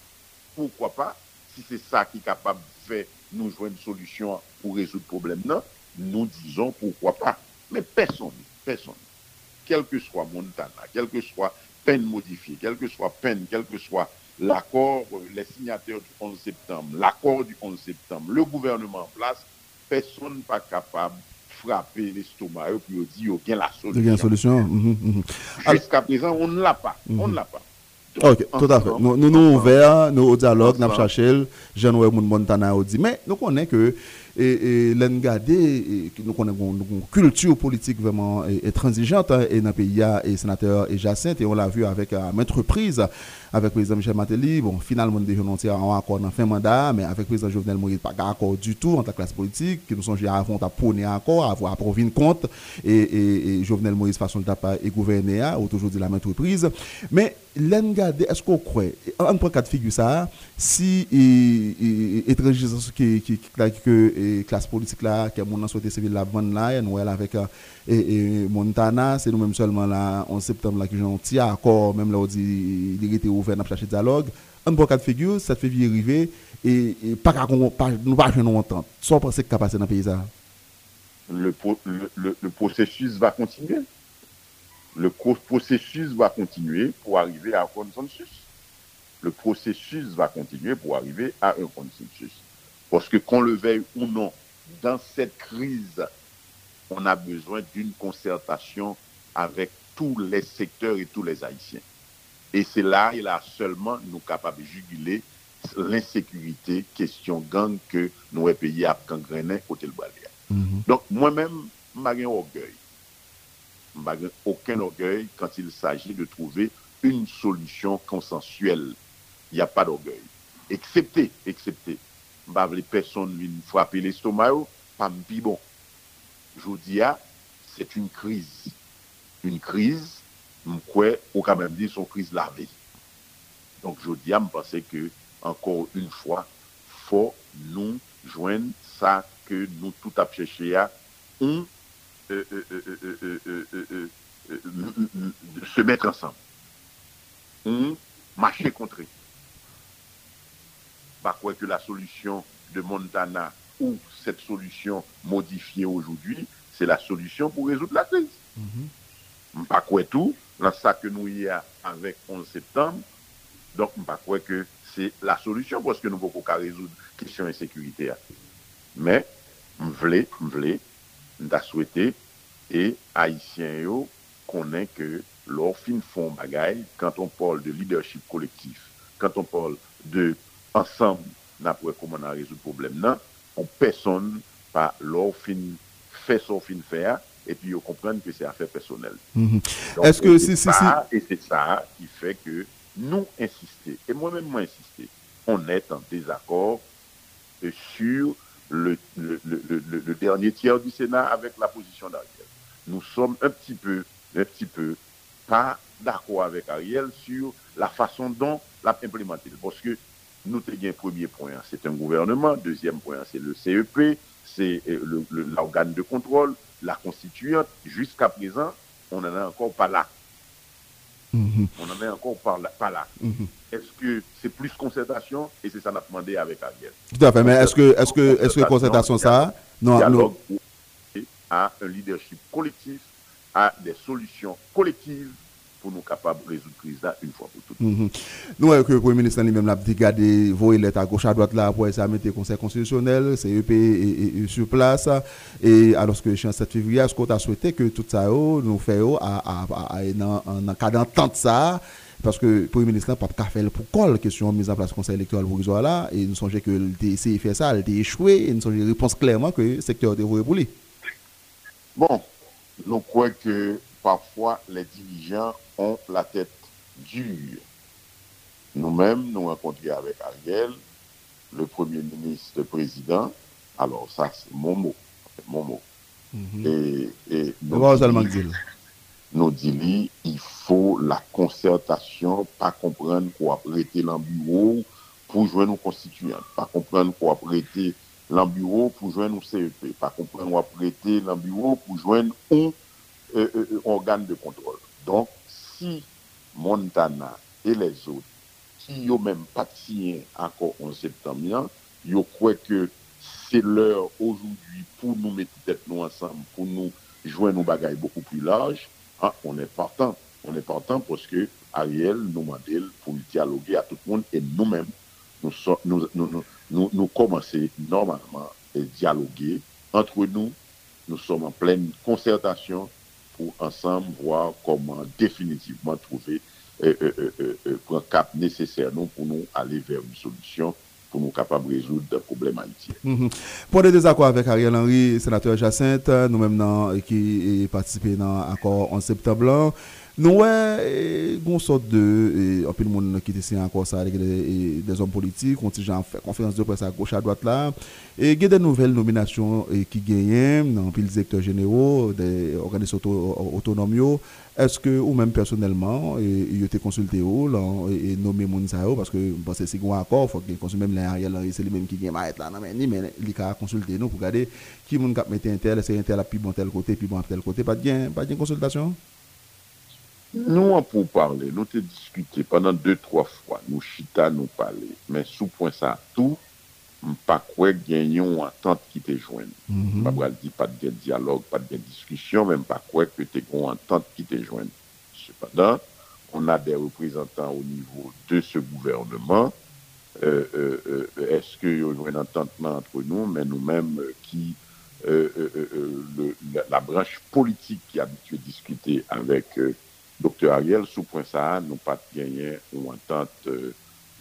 Speaker 4: Pourquoi pas Si c'est ça qui est capable de faire nous jouer une solution pour résoudre le problème, non, nous disons pourquoi pas. Mais personne, personne, quel que soit Montana, quel que soit peine modifiée, quel que soit peine, quel que soit l'accord, les signataires du 11 septembre, l'accord du 11 septembre, le gouvernement en place, personne n'est pas capable frapper l'estomac et puis on dit qu'il y a la solution. Il y a
Speaker 3: une solution. Mhm,
Speaker 4: mhm. Jusqu'à présent, on ne l'a pas. On ne l'a pas.
Speaker 3: ok, tout à fait. Nous nous ouverts, nous au dialogue, nous cherchons, Montana dit. Mais nous connaissons que et, et nous connaissons une culture politique vraiment et, transigeante hein, et dans le pays et sénateur et Jacinthe et on l'a vu avec à maintes reprises avec le président Michel Matéli bon finalement déjà non en accord dans fin mandat mais avec président Jovenel Moïse pas d'accord du tout en tant que classe politique qui nous sommes à à prôner à avoir à compte. Et, et, Jovenel Moïse façon de et gouverner ou toujours dit la même reprise mais l'engade est-ce qu'on croit en point cas de figure ça si étranger qui qui que classe politique là, qui a mon souhaité civil la bonne là, nous avec euh, Montana, c'est nous-mêmes seulement là, en septembre là, qui ont un accord, même là, on dit, il était ouvert à chercher dialogue. Un bon cas de figure, ça fait vivre arriver et, et pas nous pas nous entendre. Soit penser qu'il a passé dans le pays
Speaker 4: Le, le, le, processus va continuer. Le processus va continuer pour arriver à un consensus. Le processus va continuer pour arriver à un consensus. Parce que qu'on le veuille ou non, dans cette crise, on a besoin d'une concertation avec tous les secteurs et tous les Haïtiens. Et c'est là, il a seulement nous capables de juguler l'insécurité, question gang que nous pays à gangrené côté le Baléa. Mm-hmm. Donc, moi-même, je n'ai orgueil. Je aucun orgueil quand il s'agit de trouver une solution consensuelle. Il n'y a pas d'orgueil. Excepté, excepté, mbav li person vin fwape l'estoma yo, pam pi bon. Jodi a, set un kriz. Un kriz, mkwe, ou kamem di son kriz lave. Donk jodi a, mpase ke, ankor un fwa, fo nou jwen sa ke nou tout ap chèche a, on se mette ansan. On mache kontre. Pas quoi que la solution de Montana ou cette solution modifiée aujourd'hui, c'est la solution pour résoudre la crise. Pas quoi tout, dans ça que nous y a avec 11 septembre, donc pas quoi que c'est la solution parce que nous ne pouvons pas résoudre la question de sécurité. Mais, je voulais, je voulais, souhaité, et Haïtiens connaissent que leur fin fond bagaille, quand on parle de leadership collectif, quand on parle de ensemble, n'après comment on a résolu le problème, non, on personne pas leur fin fait son fin faire et puis ils comprennent que c'est affaire personnelle.
Speaker 3: Mhm. Est-ce que c'est
Speaker 4: ça et c'est ça qui fait que nous insister et moi-même moi insister, on est en désaccord sur le, le, dernier tiers du Sénat avec la position d'Ariel. Nous sommes un petit peu, un petit peu pas d'accord avec Ariel sur la façon dont l'a implémenté. Parce que nous avons un premier point, c'est un gouvernement. Deuxième point, c'est le CEP, c'est euh, l'organe de contrôle, la constituante. Jusqu'à présent, on n'en est encore pas là. Mm-hmm. On n'en est encore pas là. Mm-hmm. Est-ce que c'est plus concertation? Et c'est ça qu'on a demandé avec Ariel.
Speaker 3: Tout à fait, mais est-ce que, est-ce que, que concertation ça
Speaker 4: Non, non. À un leadership collectif, à des solutions collectives pour nous capables de résoudre la crise là une fois pour toutes.
Speaker 3: Mm Nous voyons que le Premier ministre lui-même l'a dit garder vos lettres à gauche à droite là pour essayer de mettre le Conseil constitutionnel, CEP est, sur place. Et alors que le 7 février, est-ce qu'on a souhaité que tout ça nous fait en cas d'entente ça? Parce que le Premier ministre n'a pas de faire pour quoi la question de mise en place du Conseil électoral provisoire là, et nous songeons que le de faire ça, il a échoué, et nous songeons réponse clairement que le secteur devrait pour
Speaker 4: Bon, nous croyons que parfois les dirigeants ont la tête dure. Nous-mêmes, nous rencontrons avec Ariel, le Premier ministre, le président. Alors, ça, c'est mon mot. Mon mot.
Speaker 3: Mhm. Et, et nous, dit,
Speaker 4: nous dit, il faut la concertation, pas comprendre quoi prêter dans bureau pour jouer nos constituants, pas comprendre quoi prêter dans bureau pour joindre nos CEP, pas comprendre quoi prêter dans bureau pour joindre un euh, euh, euh, organe de contrôle. Donc, si Montana et les autres, qui n'ont même pas signé encore en septembre, ils croient que c'est l'heure aujourd'hui pour nous mettre tête nous ensemble, pour nous jouer nos bagailles beaucoup plus larges, hein, on est partant. On est partant parce que Ariel nous demande pour dialoguer à tout le monde et nous-mêmes, nous, nous, nous, nous, nous commencer normalement à dialoguer entre nous. Nous sommes en pleine concertation Mm-hmm. pour ensemble voir comment définitivement trouver euh, euh, euh, un cap nécessaire non, pour nous aller vers une solution pour nous capables de résoudre le problème haïtien.
Speaker 3: Mm -hmm. Pour des désaccords avec Ariel Henry, sénateur Jacinthe, nous-mêmes qui participons dans l'accord en septembre, nous avons une sorte de. Peu de monde qui était encore ça avec des, hommes politiques, contingent fait conférence de presse à gauche, à droite. Et il y a des nouvelles nominations qui gagnent dans les secteurs généraux, des organisations autonomes. Est-ce que, ou même personnellement, il a été consulté et nommé parce que parce que c'est un accord, il faut qu'il consulte même l'Ariel, c'est lui-même qui gagne là, mais il a consulté nous pour regarder qui cap mettre un tel, c'est un tel à côté, puis bon tel côté, pas de pas de
Speaker 4: en pour parler, nous avons discuté pendant deux, trois fois, nous chita, nous parler, mais sous point ça, tout, pas quoi gagnons entente qui te joigne. Mm -hmm. Pas dit pas de dialogue, pas de discussion, même pas quoi que tu une entente qui te joigne. Cependant, on a des représentants au niveau de ce gouvernement. Euh, euh, euh, Est-ce qu'il y a une entente entre nous, mais nous-mêmes qui, le, la, la, branche politique qui a habitué à Dokter Ariel, sou pwen sa, nou pat genyen ou antante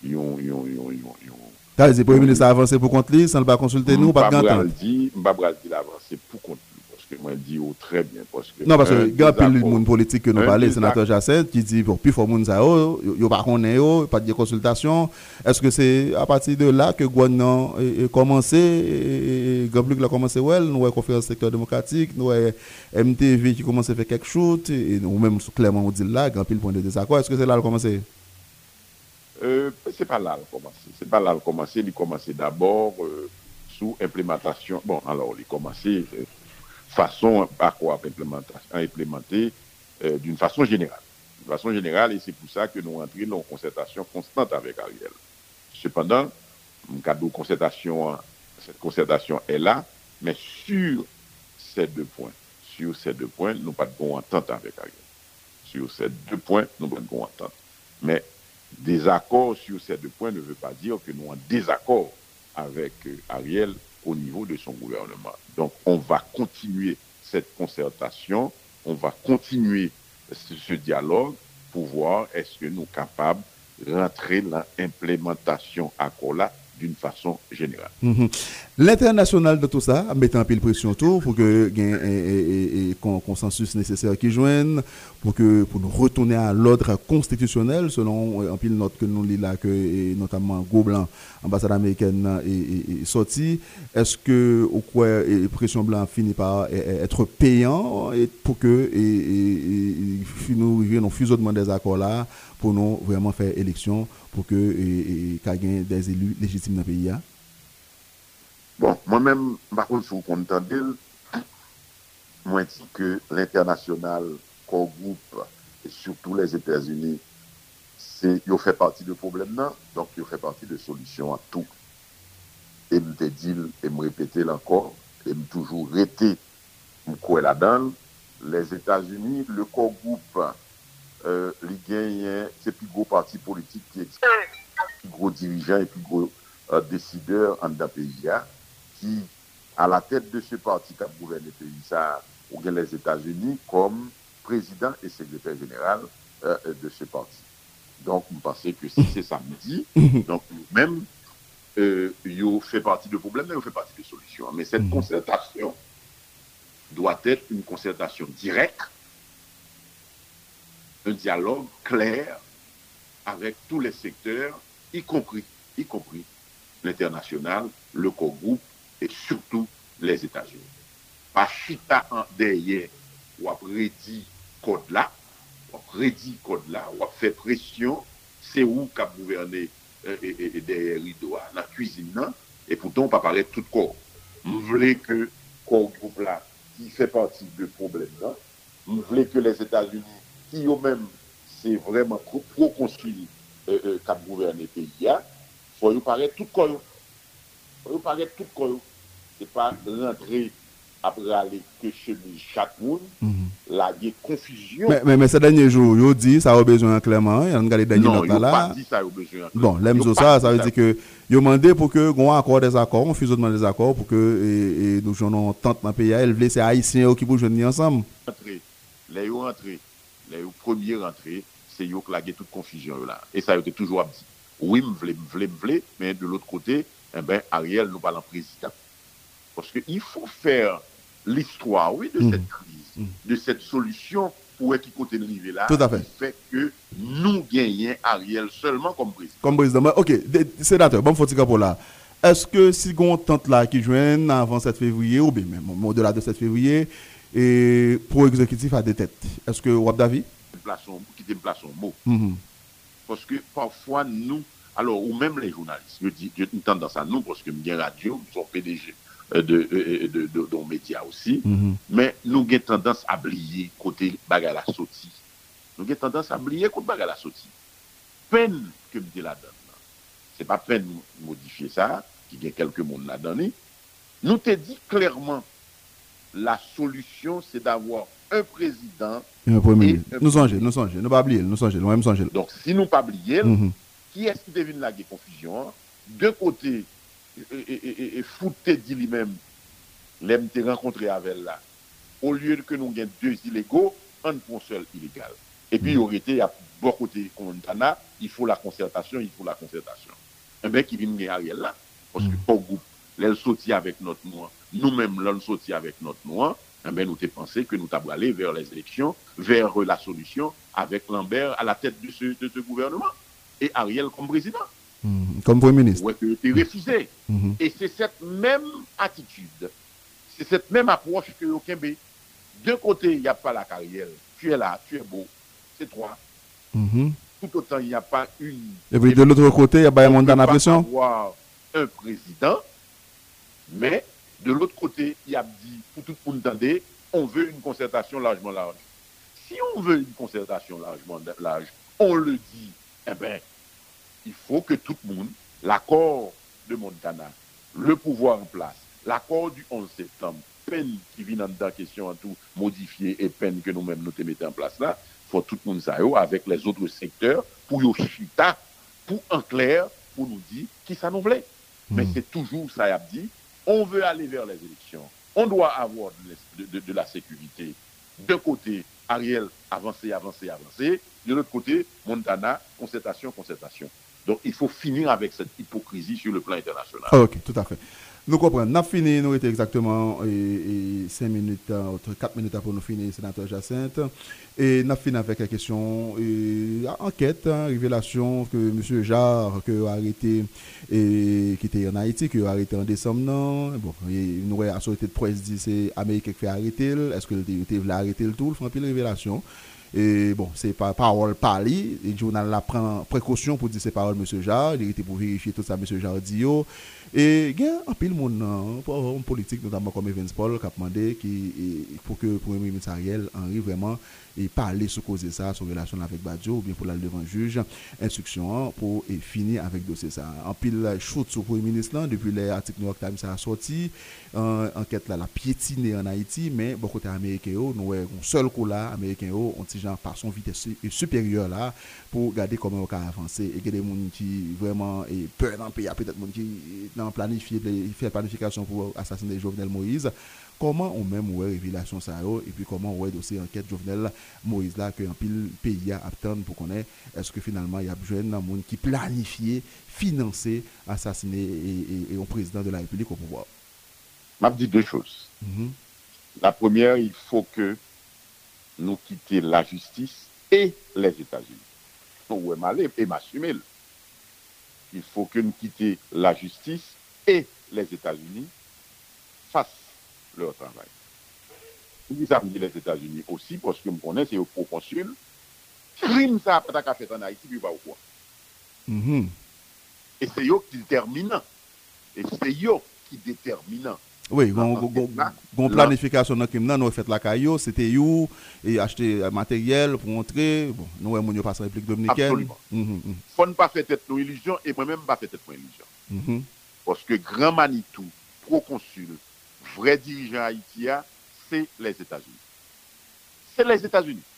Speaker 4: yon, yon, yon, yon, yon.
Speaker 3: Ta, se pou yon minister avanse pou kont li, san l pa konsulte nou, pat
Speaker 4: gantan? Mbabral di, mbabral di l avanse pou kont li. Que moi, dit très bien. Parce que
Speaker 3: Non, parce que a plus de
Speaker 4: désaccord-
Speaker 3: monde politique que nous
Speaker 4: un
Speaker 3: parlons, sénateur Jacette, qui dit, bon, plus fort monde ça, yo, yo pas connaît, yo, pas de consultation. Est-ce que c'est à partir de là que Gouanan a commencé, Grand Bleu a commencé, ouais, nous avons conférence secteur démocratique, nous avons MTV qui commence à faire quelque chose, et nous même clairement on dit là, grand pile point de désaccord. Est-ce que c'est là le commencé?
Speaker 4: Euh, c'est pas là le commencer. C'est pas là le commencer. Il commençait d'abord euh, sous implémentation. Bon, alors, il commençait euh, façon à quoi implémenter euh, d'une façon générale. D'une façon générale, et c'est pour ça que nous rentrons en concertation constante avec Ariel. Cependant, cadre de concertation, cette concertation est là, mais sur ces deux points, sur ces deux points, nous pas de bon entente avec Ariel. Sur ces deux points, nous pas de bon entente. Mais désaccord sur ces deux points ne veut pas dire que nous en désaccord avec euh, Ariel au niveau de son gouvernement. Donc, on va continuer cette concertation, on va continuer ce, dialogue pour voir est-ce que nous sommes capables rentrer dans l'implémentation accord là d'une façon générale.
Speaker 3: Mhm. L'international de tout ça, mettant un peu de pression tout pour que un- un- un- un consensus nécessaire qui joigne, pour que pour nous retourner à l'ordre constitutionnel, selon un pile note que nous lisons là, que notamment Gobelin, ambassade américaine, est, sorti. Est-ce que au quoi et pression blanc finit par être payant et pour que et, et, et- nous fusionnement des accords là pour nous vraiment faire élection pour que et, et, qu des élus légitimes dans le pays.
Speaker 4: Bon, moi-même, par contre, si vous comptez, moi dit que l'international, corps groupe, et surtout les États-Unis, c'est, ils fait partie du problème non? donc ils fait partie de solution à tout. Et me dit, et me répéter encore, et me toujours répéter, me quoi là-dedans, les États-Unis, le corps groupe, euh, li genyen, se pi gro parti politik ki eksiste, pi gro dirijan, pi gro euh, desideur an da peyi ya, ki a la tèt de se parti kap gouverne peyi sa ou gen les Etats-Unis kom prezident et sekretèr general euh, de se parti. Donk mou pase ke si se samdi, *laughs* donk mou euh, mèm, yo fè parti de probleme, yo fè parti de solusyon. Men set
Speaker 3: konsertasyon
Speaker 4: mm-hmm. doit être une concertation directe un dialogue clair avec tous les secteurs, y compris, y compris l'international, le co-groupe et surtout les États-Unis. Pa chita an deye wap redi kod la, wap redi kod euh, la, wap fe presyon, se ou kap gouverne e, e, e deye rido a nan kuisine nan, e pouton pa pare tout kor. M vle ke kor group la ki fe pati de problem la, non? m vle ke les Etats-Unis qui eux-mêmes, c'est vraiment construit euh, euh, qu'a gouverné le pays, hein, faut y paraître tout corps. Faut y paraître tout corps. C'est pas rentrer après aller que chez chaque monde,
Speaker 3: Mhm.
Speaker 4: là, il y a confusion.
Speaker 3: Mais, mais, mais ces derniers jours, yo dit, ça a besoin clairement, il y a des derniers notes
Speaker 4: il
Speaker 3: là.
Speaker 4: dit ça, il a besoin.
Speaker 3: Bon, l'aime
Speaker 4: Yo
Speaker 3: ça, ça veut dire que yo demandé pour que on accord des accords, on fusionnement des accords pour que et, et nous joignons tente dans le pays, elle voulait c'est haïtiens qui pour joindre ensemble.
Speaker 4: les yo rentré, les yo premier rentré, c'est yo qui lagué toute confusion là. Et ça a été toujours dit. Oui, me vle, me vle, me vle, mais de l'autre côté, eh ben, Ariel nous parle en président. Parce qu'il faut faire l'histoire, oui, de
Speaker 3: Mhm.
Speaker 4: cette crise, de cette solution pour être qui côté de là.
Speaker 3: Tout à fait.
Speaker 4: Qui fait que nous gagnons Ariel seulement comme président.
Speaker 3: Comme président, mais, ok, sénateur, bon, faut pour là. Est-ce que si on tente là qui joignent avant 7 février, ou bien même au-delà de 7 février, et pour exécutif à des têtes. Est-ce que Wab David
Speaker 4: Qui te place son mot.
Speaker 3: Mm -hmm.
Speaker 4: Parce que parfois, nous, alors, ou même les journalistes, je dis, j'ai une tendance à nous, parce que bien radio, nous sommes PDG euh, de, euh, euh, de, de, de, de médias aussi,
Speaker 3: mm -hmm.
Speaker 4: mais nous avons tendance à oublier côté bagala sorti. Nous avons tendance à oublier côté bagala sorti. Peine que me dit la donne. C'est pas peine de modifier ça, qui y a quelques monde là-dedans. Nous te dit clairement la solution, c'est d'avoir un président
Speaker 3: et un premier ministre. Nous songez, nous songez, nous pas oublier, nous songez, nous même songez.
Speaker 4: Donc, si nous pas oublier,
Speaker 3: mm -hmm.
Speaker 4: qui est-ce qui devine la confusion De côté, et, et, et, et fouté dit lui-même, l'aime te rencontré avec là. Au lieu que nous ayons deux illégaux, un pour seul illégal. Et puis, mm-hmm. il aurait été à bon côté Montana, il faut la concertation, il faut la concertation. Un mec qui vient de Ariel là, parce que
Speaker 3: mm-hmm.
Speaker 4: pour groupe, l'elle sortit avec notre moi. Nous-mêmes, l'on sortit avec notre noir, eh ben, nous t'ai pensé que nous t'avons allé vers les élections, vers la solution avec Lambert à la tête de ce, de ce gouvernement et Ariel comme président.
Speaker 3: Mhm. Comme Premier ministre.
Speaker 4: Ouais, que tu refusé.
Speaker 3: Mhm.
Speaker 4: Et c'est cette même attitude, c'est cette même approche que au Québec. D'un côté, il n'y a pas la carrière. Tu es là, tu es beau. C'est toi.
Speaker 3: Mhm.
Speaker 4: Tout autant, il n'y a pas une.
Speaker 3: Et puis de l'autre côté, il y a dans la
Speaker 4: pas
Speaker 3: pression.
Speaker 4: avoir un président, mais de l'autre côté, il a dit, pour tout le monde on veut une concertation largement large. Si on veut une concertation largement large, on le dit, eh bien, il faut que tout le monde, l'accord de Montana, le pouvoir en place, l'accord du 11 septembre, peine qui vient dans la question en tout modifier et peine que nous-mêmes nous te mettons en place là, faut tout le monde ça avec les autres secteurs pour yo chita, pour en clair, pour nous dire qui ça nous voulait. Mais
Speaker 3: Mm.
Speaker 4: c'est toujours ça y a dit, on veut aller vers les élections, on doit avoir de, de- de- de la sécurité. D'un côté, Ariel, avancer, avancer, avancer. De l'autre côté, Montana, concertation, concertation. Donc il faut finir avec cette hypocrisie sur le plan international.
Speaker 3: Ah, ok, tout à fait. Nous comprenons. Nous avons fini, nous étions exactement 5 minutes, euh, entre 4 minutes pour nous finir, sénateur Jacinthe. Et nous avons fini avec la question euh, enquête, hein, révélation que M. Jarre, que a arrêté, et, qui était en Haïti, qui a arrêté en décembre. Non? Bon, et nous avons la société de presse dit c'est Américain qui fait arrêter. Est-ce que le voulu arrêter le tout? Il faut un peu de révélation? Et bon, c'est pas parole parlée. Et le journal là prend précaution pour dire ces paroles, M. Jarre. Il était pour vérifier tout ça, M. Jarre dit. Et il y a un pile monde pour homme politique, notamment comme Evans Paul, qui a demandé pour que le Premier ministre Ariel Henry vraiment et parler sur cause de ça, sur relation avec Badjo, ou bien pour aller devant juge, instruction hein, pour et finir avec dossier ça. En pile shoot sur le Premier ministre là, depuis les articles New York Times ça a sorti, enquête là, la piétinée en Haïti, mais bon côté américain, yo, nous un seul coup là, américain, yo, on par son vitesse su- supérieure là, pour regarder comment on peut avancer. Et il y a des gens qui vraiment et peur dans le pays, peut-être des gens qui dans planifier, faire planification pour assassiner Jovenel Moïse. Comment on même ouais révélation ça yo, et puis comment ouais dossier enquête Jovenel Moïse là que un pile pays a attendre pour connaître est-ce que finalement il y a besoin d'un monde qui planifie, financer, assassiner et, et, et un président de la République au pouvoir?
Speaker 4: m'a dit deux choses.
Speaker 3: Mhm.
Speaker 4: La première, il faut que E e nous quitter la justice et les États-Unis. Donc, où est et m'assumer. Il faut que nous quittions la justice et les États-Unis fassent leur travail. Nous avons dit les États-Unis aussi, parce que nous connaissons, c'est au proconsul. Crime, ça n'a pas fait en Haïti, puis va au quoi.
Speaker 3: Mm -hmm.
Speaker 4: Et c'est eux qui déterminent. Et c'est eux qui déterminent
Speaker 3: Oui, gon planifikasyon nan kim nan nou e fet lakay yo, sete yo, e achete materyel pou montre, bon, nou e moun yo pasan replik dominiken.
Speaker 4: Absolument.
Speaker 3: Mm -hmm.
Speaker 4: Fon pa fet et nou ilijyon, e mwen men pa fet et mwen ilijyon.
Speaker 3: Mm
Speaker 4: -hmm. Poske Gran Manitou, prokonsul, vre dirijan Haitia, se les Etats-Unis. Se les Etats-Unis.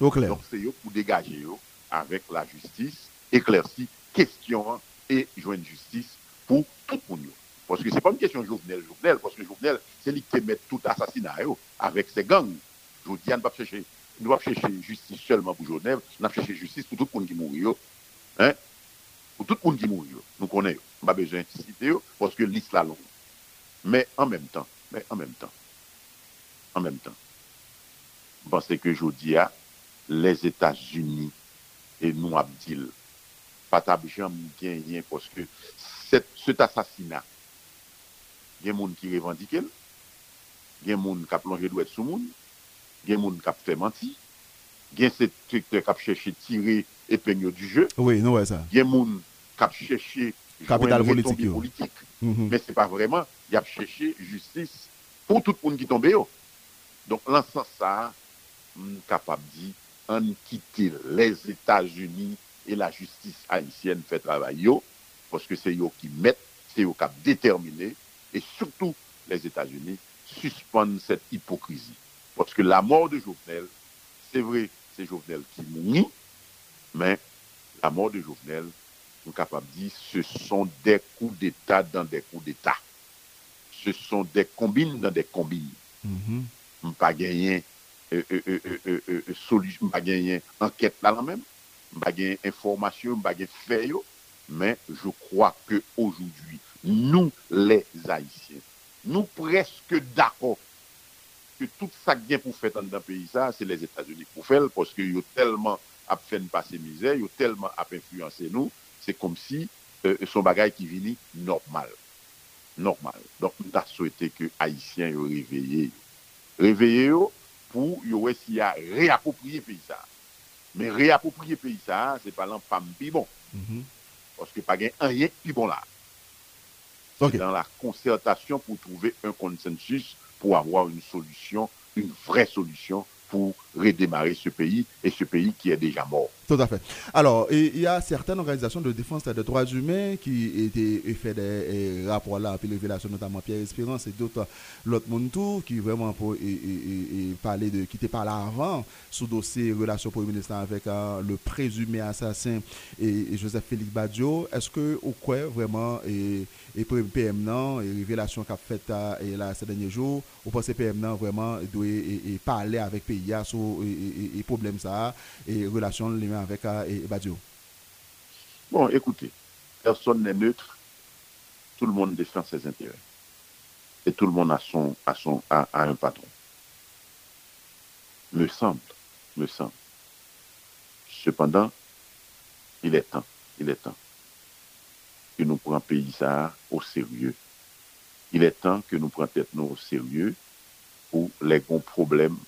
Speaker 3: Ou kler.
Speaker 4: Donk se yo pou degaje yo, avek la justis, eklersi, kestyon, e jwen justis pou tout moun yo. Poske se pa m kesyon jouvnel, jouvnel, poske jouvnel, se li ke met tout asasina yo, avek se gang. Joudi an wap cheche, nou wap cheche justice selman pou jouvnel, nan cheche justice pou tout koun ki moun yo. Hein? Pou tout koun ki moun yo, nou konen yo. Mba bejen site yo, poske lis la lon. Men an menm tan, men an menm tan, an menm tan, mpense ke joudi a, ah, les Etats-Unis, e nou ap dil, patab jan mou gen yen, poske set asasina, gen moun ki revandike l, gen moun ka plonje dwet sou moun, gen moun ka pte manti, gen se trikte kap chèche tire epenyo du jè,
Speaker 3: oui, nou, ouais,
Speaker 4: gen moun
Speaker 3: kap
Speaker 4: chèche
Speaker 3: kapital
Speaker 4: politik
Speaker 3: yo.
Speaker 4: Mm -hmm. Men se pa vreman, yap chèche justice pou tout moun ki tombe yo. Donk lansan sa, m kapap di, an kite les Etats-Unis e et la justice haïtienne fè travay yo, poske se yo ki met, se yo kap determine, et surtout les États-Unis, suspendent cette hypocrisie. Parce que la mort de Jovenel, c'est vrai, c'est Jovenel qui mourit, mais la mort de Jovenel, nous capables de dire, ce sont des coups d'État dans des coups d'État. Ce sont des combines dans des combines.
Speaker 3: Mm
Speaker 4: -hmm. Pas gagné euh, euh, euh, solution, pas gagné enquête là-même, pas gagné information, pas gagné fait. Mais je crois qu'aujourd'hui, nous les Haïtiens, nous presque d'accord que tout ça qui est pour faire dans le pays, ça, c'est les États-Unis pour faire, parce qu'ils ont tellement à faire passer misère, ils ont tellement à influencer nous, c'est comme si euh, son bagage qui vini normal. Normal. Donc, nous avons souhaité que Haïtiens soient réveillés. Réveillés pour qu'ils a réapproprié le pays. Mais réapproprier le pays, ce n'est pas l'an bon.
Speaker 3: Mm -hmm.
Speaker 4: Parce que pas un rien plus bon là.
Speaker 3: Ok.
Speaker 4: Dans la concertation pour trouver un consensus pour avoir une solution, une vraie solution pour redémarrer ce pays et ce pays qui est déjà mort.
Speaker 3: Tout à fait. Alors, il y a certaines organisations de défense des droits humains qui étaient fait des rapports là, puis révélations, notamment Pierre Espérance et d'autres, l'autre monde tout, qui vraiment pour et, et- et parler de, qui était parlé avant, sous dossier relation pour le ministre avec euh, le présumé assassin et, et Joseph Félix Badio. Est-ce que, au quoi vraiment, et, et pour PM non, et révélation qu'a fait euh, là ces derniers jours, vous pensez PM non vraiment doit et, parler avec PIA sur et, et, et problème ça et relation mains avec euh, et Badio?
Speaker 4: Bon, écoutez, personne n'est neutre, tout le monde défend ses intérêts. Et tout le monde a, son, a, son, a un patron. Me semble, me semble. Cependant, il est temps, il est temps que nous prenions pays ça au sérieux. Il est temps que nous prenions tête nous au sérieux pour les grands problèmes,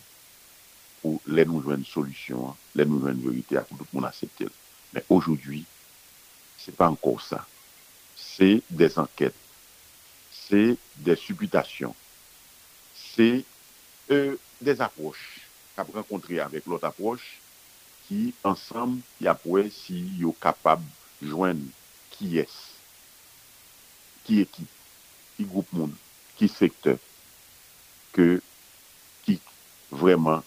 Speaker 4: pour les nous joindre une solution, les nous une vérité à tout le monde accepter. Mais aujourd'hui, c'est pas encore ça. C'est des enquêtes, c'est des supputations, c'est euh, des approches qu'a rencontré avec l'autre approche qui, ensemble, y a pour si yo capable de joindre qui est, ki ekip, ki goup moun, ki sektor,
Speaker 3: ke
Speaker 4: ki vreman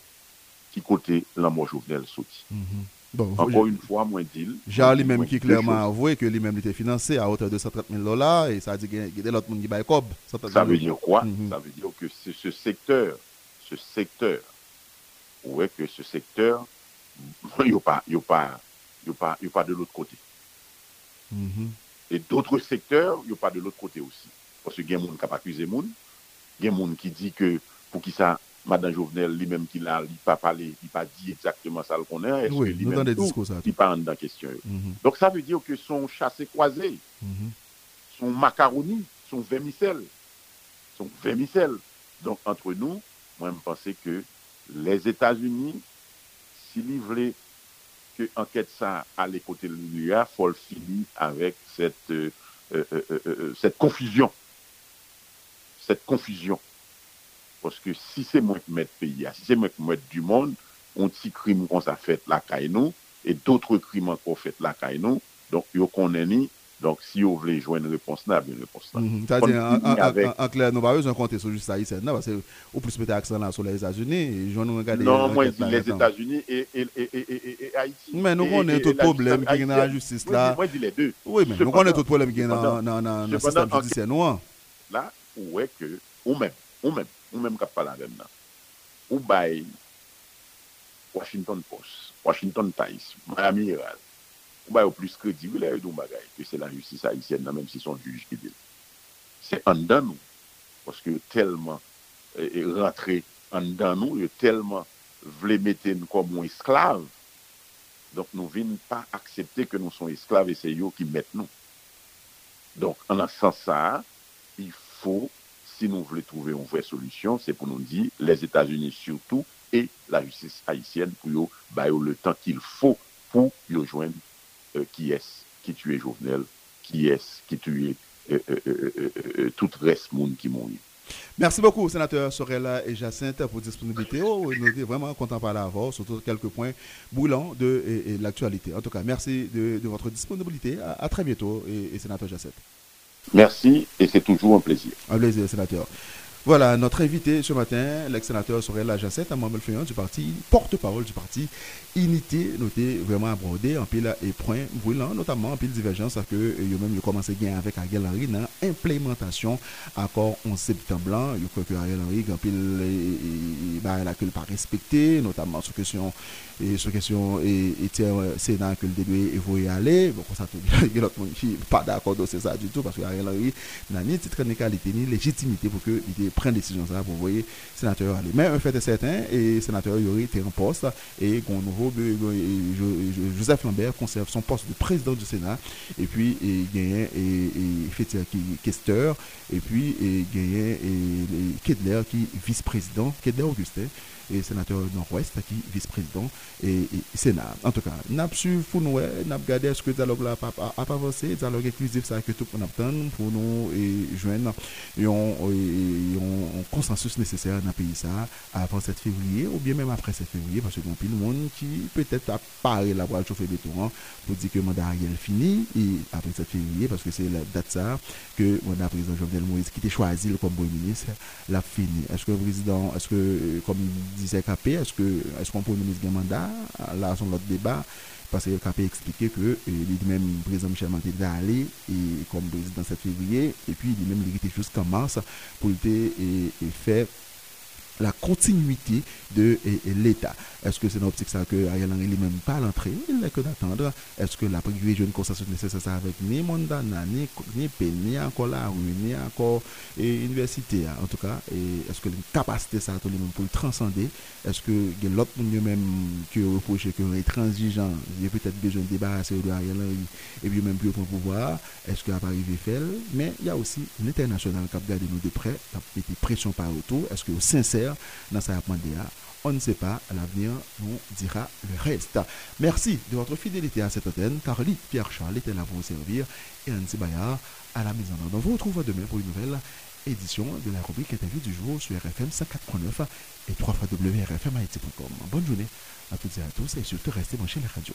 Speaker 4: ki kote la
Speaker 3: mò jounel
Speaker 4: soti.
Speaker 3: Mm
Speaker 4: -hmm.
Speaker 3: bon,
Speaker 4: Ankon
Speaker 3: yon fwa mwen dil. Jan li menm ki klerman avwe ke li menm li te finanse a ote
Speaker 4: 230
Speaker 3: 000
Speaker 4: lola e sa
Speaker 3: di
Speaker 4: gede lot moun ki bay kob. Sa ve diyo kwa? Sa ve diyo ke se sektor, se sektor, ouwe ke se sektor, yo pa, yo pa, yo pa, yo pa de l'ot kote.
Speaker 3: Mm-hmm.
Speaker 4: Et d'autres secteurs, il n'y a pas de l'autre côté aussi. Parce que il y a des gens qui ont accusé moun, il y a des gens qui dit que pour qui ça, Madame Jovenel, lui-même qui l'a, il pas parlé, il pas dit exactement ça le qu'on est,
Speaker 3: Oui,
Speaker 4: que
Speaker 3: nous dans des discours ça.
Speaker 4: il pas question.
Speaker 3: Mhm.
Speaker 4: Donc ça veut dire que son chassé croisé,
Speaker 3: Mhm.
Speaker 4: son macaroni, son vermicelle. Son vermicelle. Donc, entre nous, moi, je pense que les États-Unis, s'ils voulaient ke anket sa ale kote l'UNIA fol fini avèk set euh, euh, euh, set konfizyon. Set konfizyon. Poske si se mwen ki mèd peyi a, si se mwen ki mèd du moun, on ti krim kon sa fèt la kay nou, et doutre krim an kon fèt la kay nou, donk yo konen ni Donk si yo vle
Speaker 3: jwen repons nan,
Speaker 4: bi repons
Speaker 3: nan.
Speaker 4: Tade,
Speaker 3: an kler, nou ba yo zon konte sou jist sa yi sen nan, parce ou plus mette aksan nan sou les Etats-Unis, joun nou regade...
Speaker 4: Non,
Speaker 3: euh,
Speaker 4: mwen
Speaker 3: di
Speaker 4: les Etats-Unis et Haïti. Men,
Speaker 3: nou
Speaker 4: konen
Speaker 3: tout problem gen nan la justice
Speaker 4: la. Mwen di les deux.
Speaker 3: Oui, men,
Speaker 4: nou
Speaker 3: konen tout problem gen
Speaker 4: nan
Speaker 3: sistem
Speaker 4: judisyen
Speaker 3: nou an.
Speaker 4: La, ou e ke, ou men, ou men, ou men kap palan gen nan. Ou bay Washington Post, Washington Times, Miami Herald, ou ba yo plus kredi wile yon bagay, ke se la justis haisyen nan menm si son juj ki dil. Se an dan nou, poske yo telman e, e rentre an dan nou, yo telman vle mette nou kom ou esklave, donk nou vin pa aksepte ke nou son esklave e se yo ki mette nou. Donk, an an san sa, il fò, si nou vle trouve yon vre solusyon, se pou nou di, les Etats-Unis surtout, et la justice haïtienne pou yo, ba yo le tan ki il fò pou yo jwen euh, qui est qui tuait Jovenel, qui est qui tuait euh, euh, tout reste monde qui mourit.
Speaker 3: Merci beaucoup, sénateur Sorella et Jacinthe, pour disponibilité. Oh, nous sommes vraiment contents par l'avant, surtout quelques points brûlants de l'actualité. En tout cas, merci de, de votre disponibilité. À, à très bientôt, et, et sénateur Jacinthe.
Speaker 4: Merci et c'est toujours un plaisir.
Speaker 3: Un plaisir, sénateur. Voilà, notre invité ce matin, l'ex-sénateur Sorella Jacette, membre Féon du parti, porte-parole du parti Unité, noté vraiment abordé en pile et points brûlants, notamment en pile divergence, que euh, yo même yo commencé gagner avec Ariel Henry dans implémentation accord 11 septembre. Je crois que Ariel Henry, il la que pas respecté, notamment sur question et sur question et, et Sénat que le début et aller. Bon, ça tout *laughs* l'autre monde pas d'accord c'est ça du tout parce que Ariel Henry n'a ni titre ni qualité ni légitimité pour que il prenne décision ça pour voyez sénateur aller. Mais un fait est certain et sénateur Yori était en poste et qu'on nouveau Joseph Lambert conserve son poste de président du Sénat et puis fait qui questeur et puis et Kedler qui vice-président Kedler Augustin et sénateur Nord-Ouest qui vice-président et, Sénat. En tout cas, n'a su pour nous, n'a regardé ce que le dialogue là a pas avancé, dialogue inclusif ça que tout le monde pour nous et joindre un consensus nécessaire dans le pays ça avant 7 février ou bien même après 7 février parce que y a de monde qui peut-être a parlé la voie chauffer béton pour dire que le mandat Ariel fini et après 7 février parce que c'est la date ça que le mandat président Jovenel Moïse qui était choisi comme premier ministre l'a fini. Est-ce que le président, est-ce que comme disait Capé, est-ce que est-ce qu'on peut ministre un mandat? Là, c'est l'autre débat. Parce que Capé expliqué que lui-même, le président Michel Manté est allé et, comme président 7 février, et puis lui-même, il était jusqu'en mars pour et, faire la continuité de l'État. Est-ce que c'est dans l'optique ça que Ariel Henry lui-même pas l'entrée Il n'est que d'attendre. Est-ce que la privé une consensus nécessaire ça avec ni Mondana, ni, ni ni encore la rue, ni encore l'université En tout cas, est-ce que capacité ça tout même pour le transcender Est-ce que l'autre monde même qui reproche que transigeant, il y a peut-être besoin de débarrasser de Ariel Henry et puis même plus pour pouvoir Est-ce qu'il a pas arrivé faire Mais il y a aussi l'international qui a gardé nous de près, qui a été pression par autour. Est-ce que sincère dans sa On ne sait pas, l'avenir nous dira le reste. Merci de votre fidélité à cette antenne. Carly Pierre-Charles était là pour vous servir et Anne Bayard à la maison. Donc, on vous retrouve demain pour une nouvelle édition de la rubrique interview du jour sur RFM 104.9 et 3 wrfmhaiti.com. Bonne journée à toutes et à tous et surtout restez branchés la radio.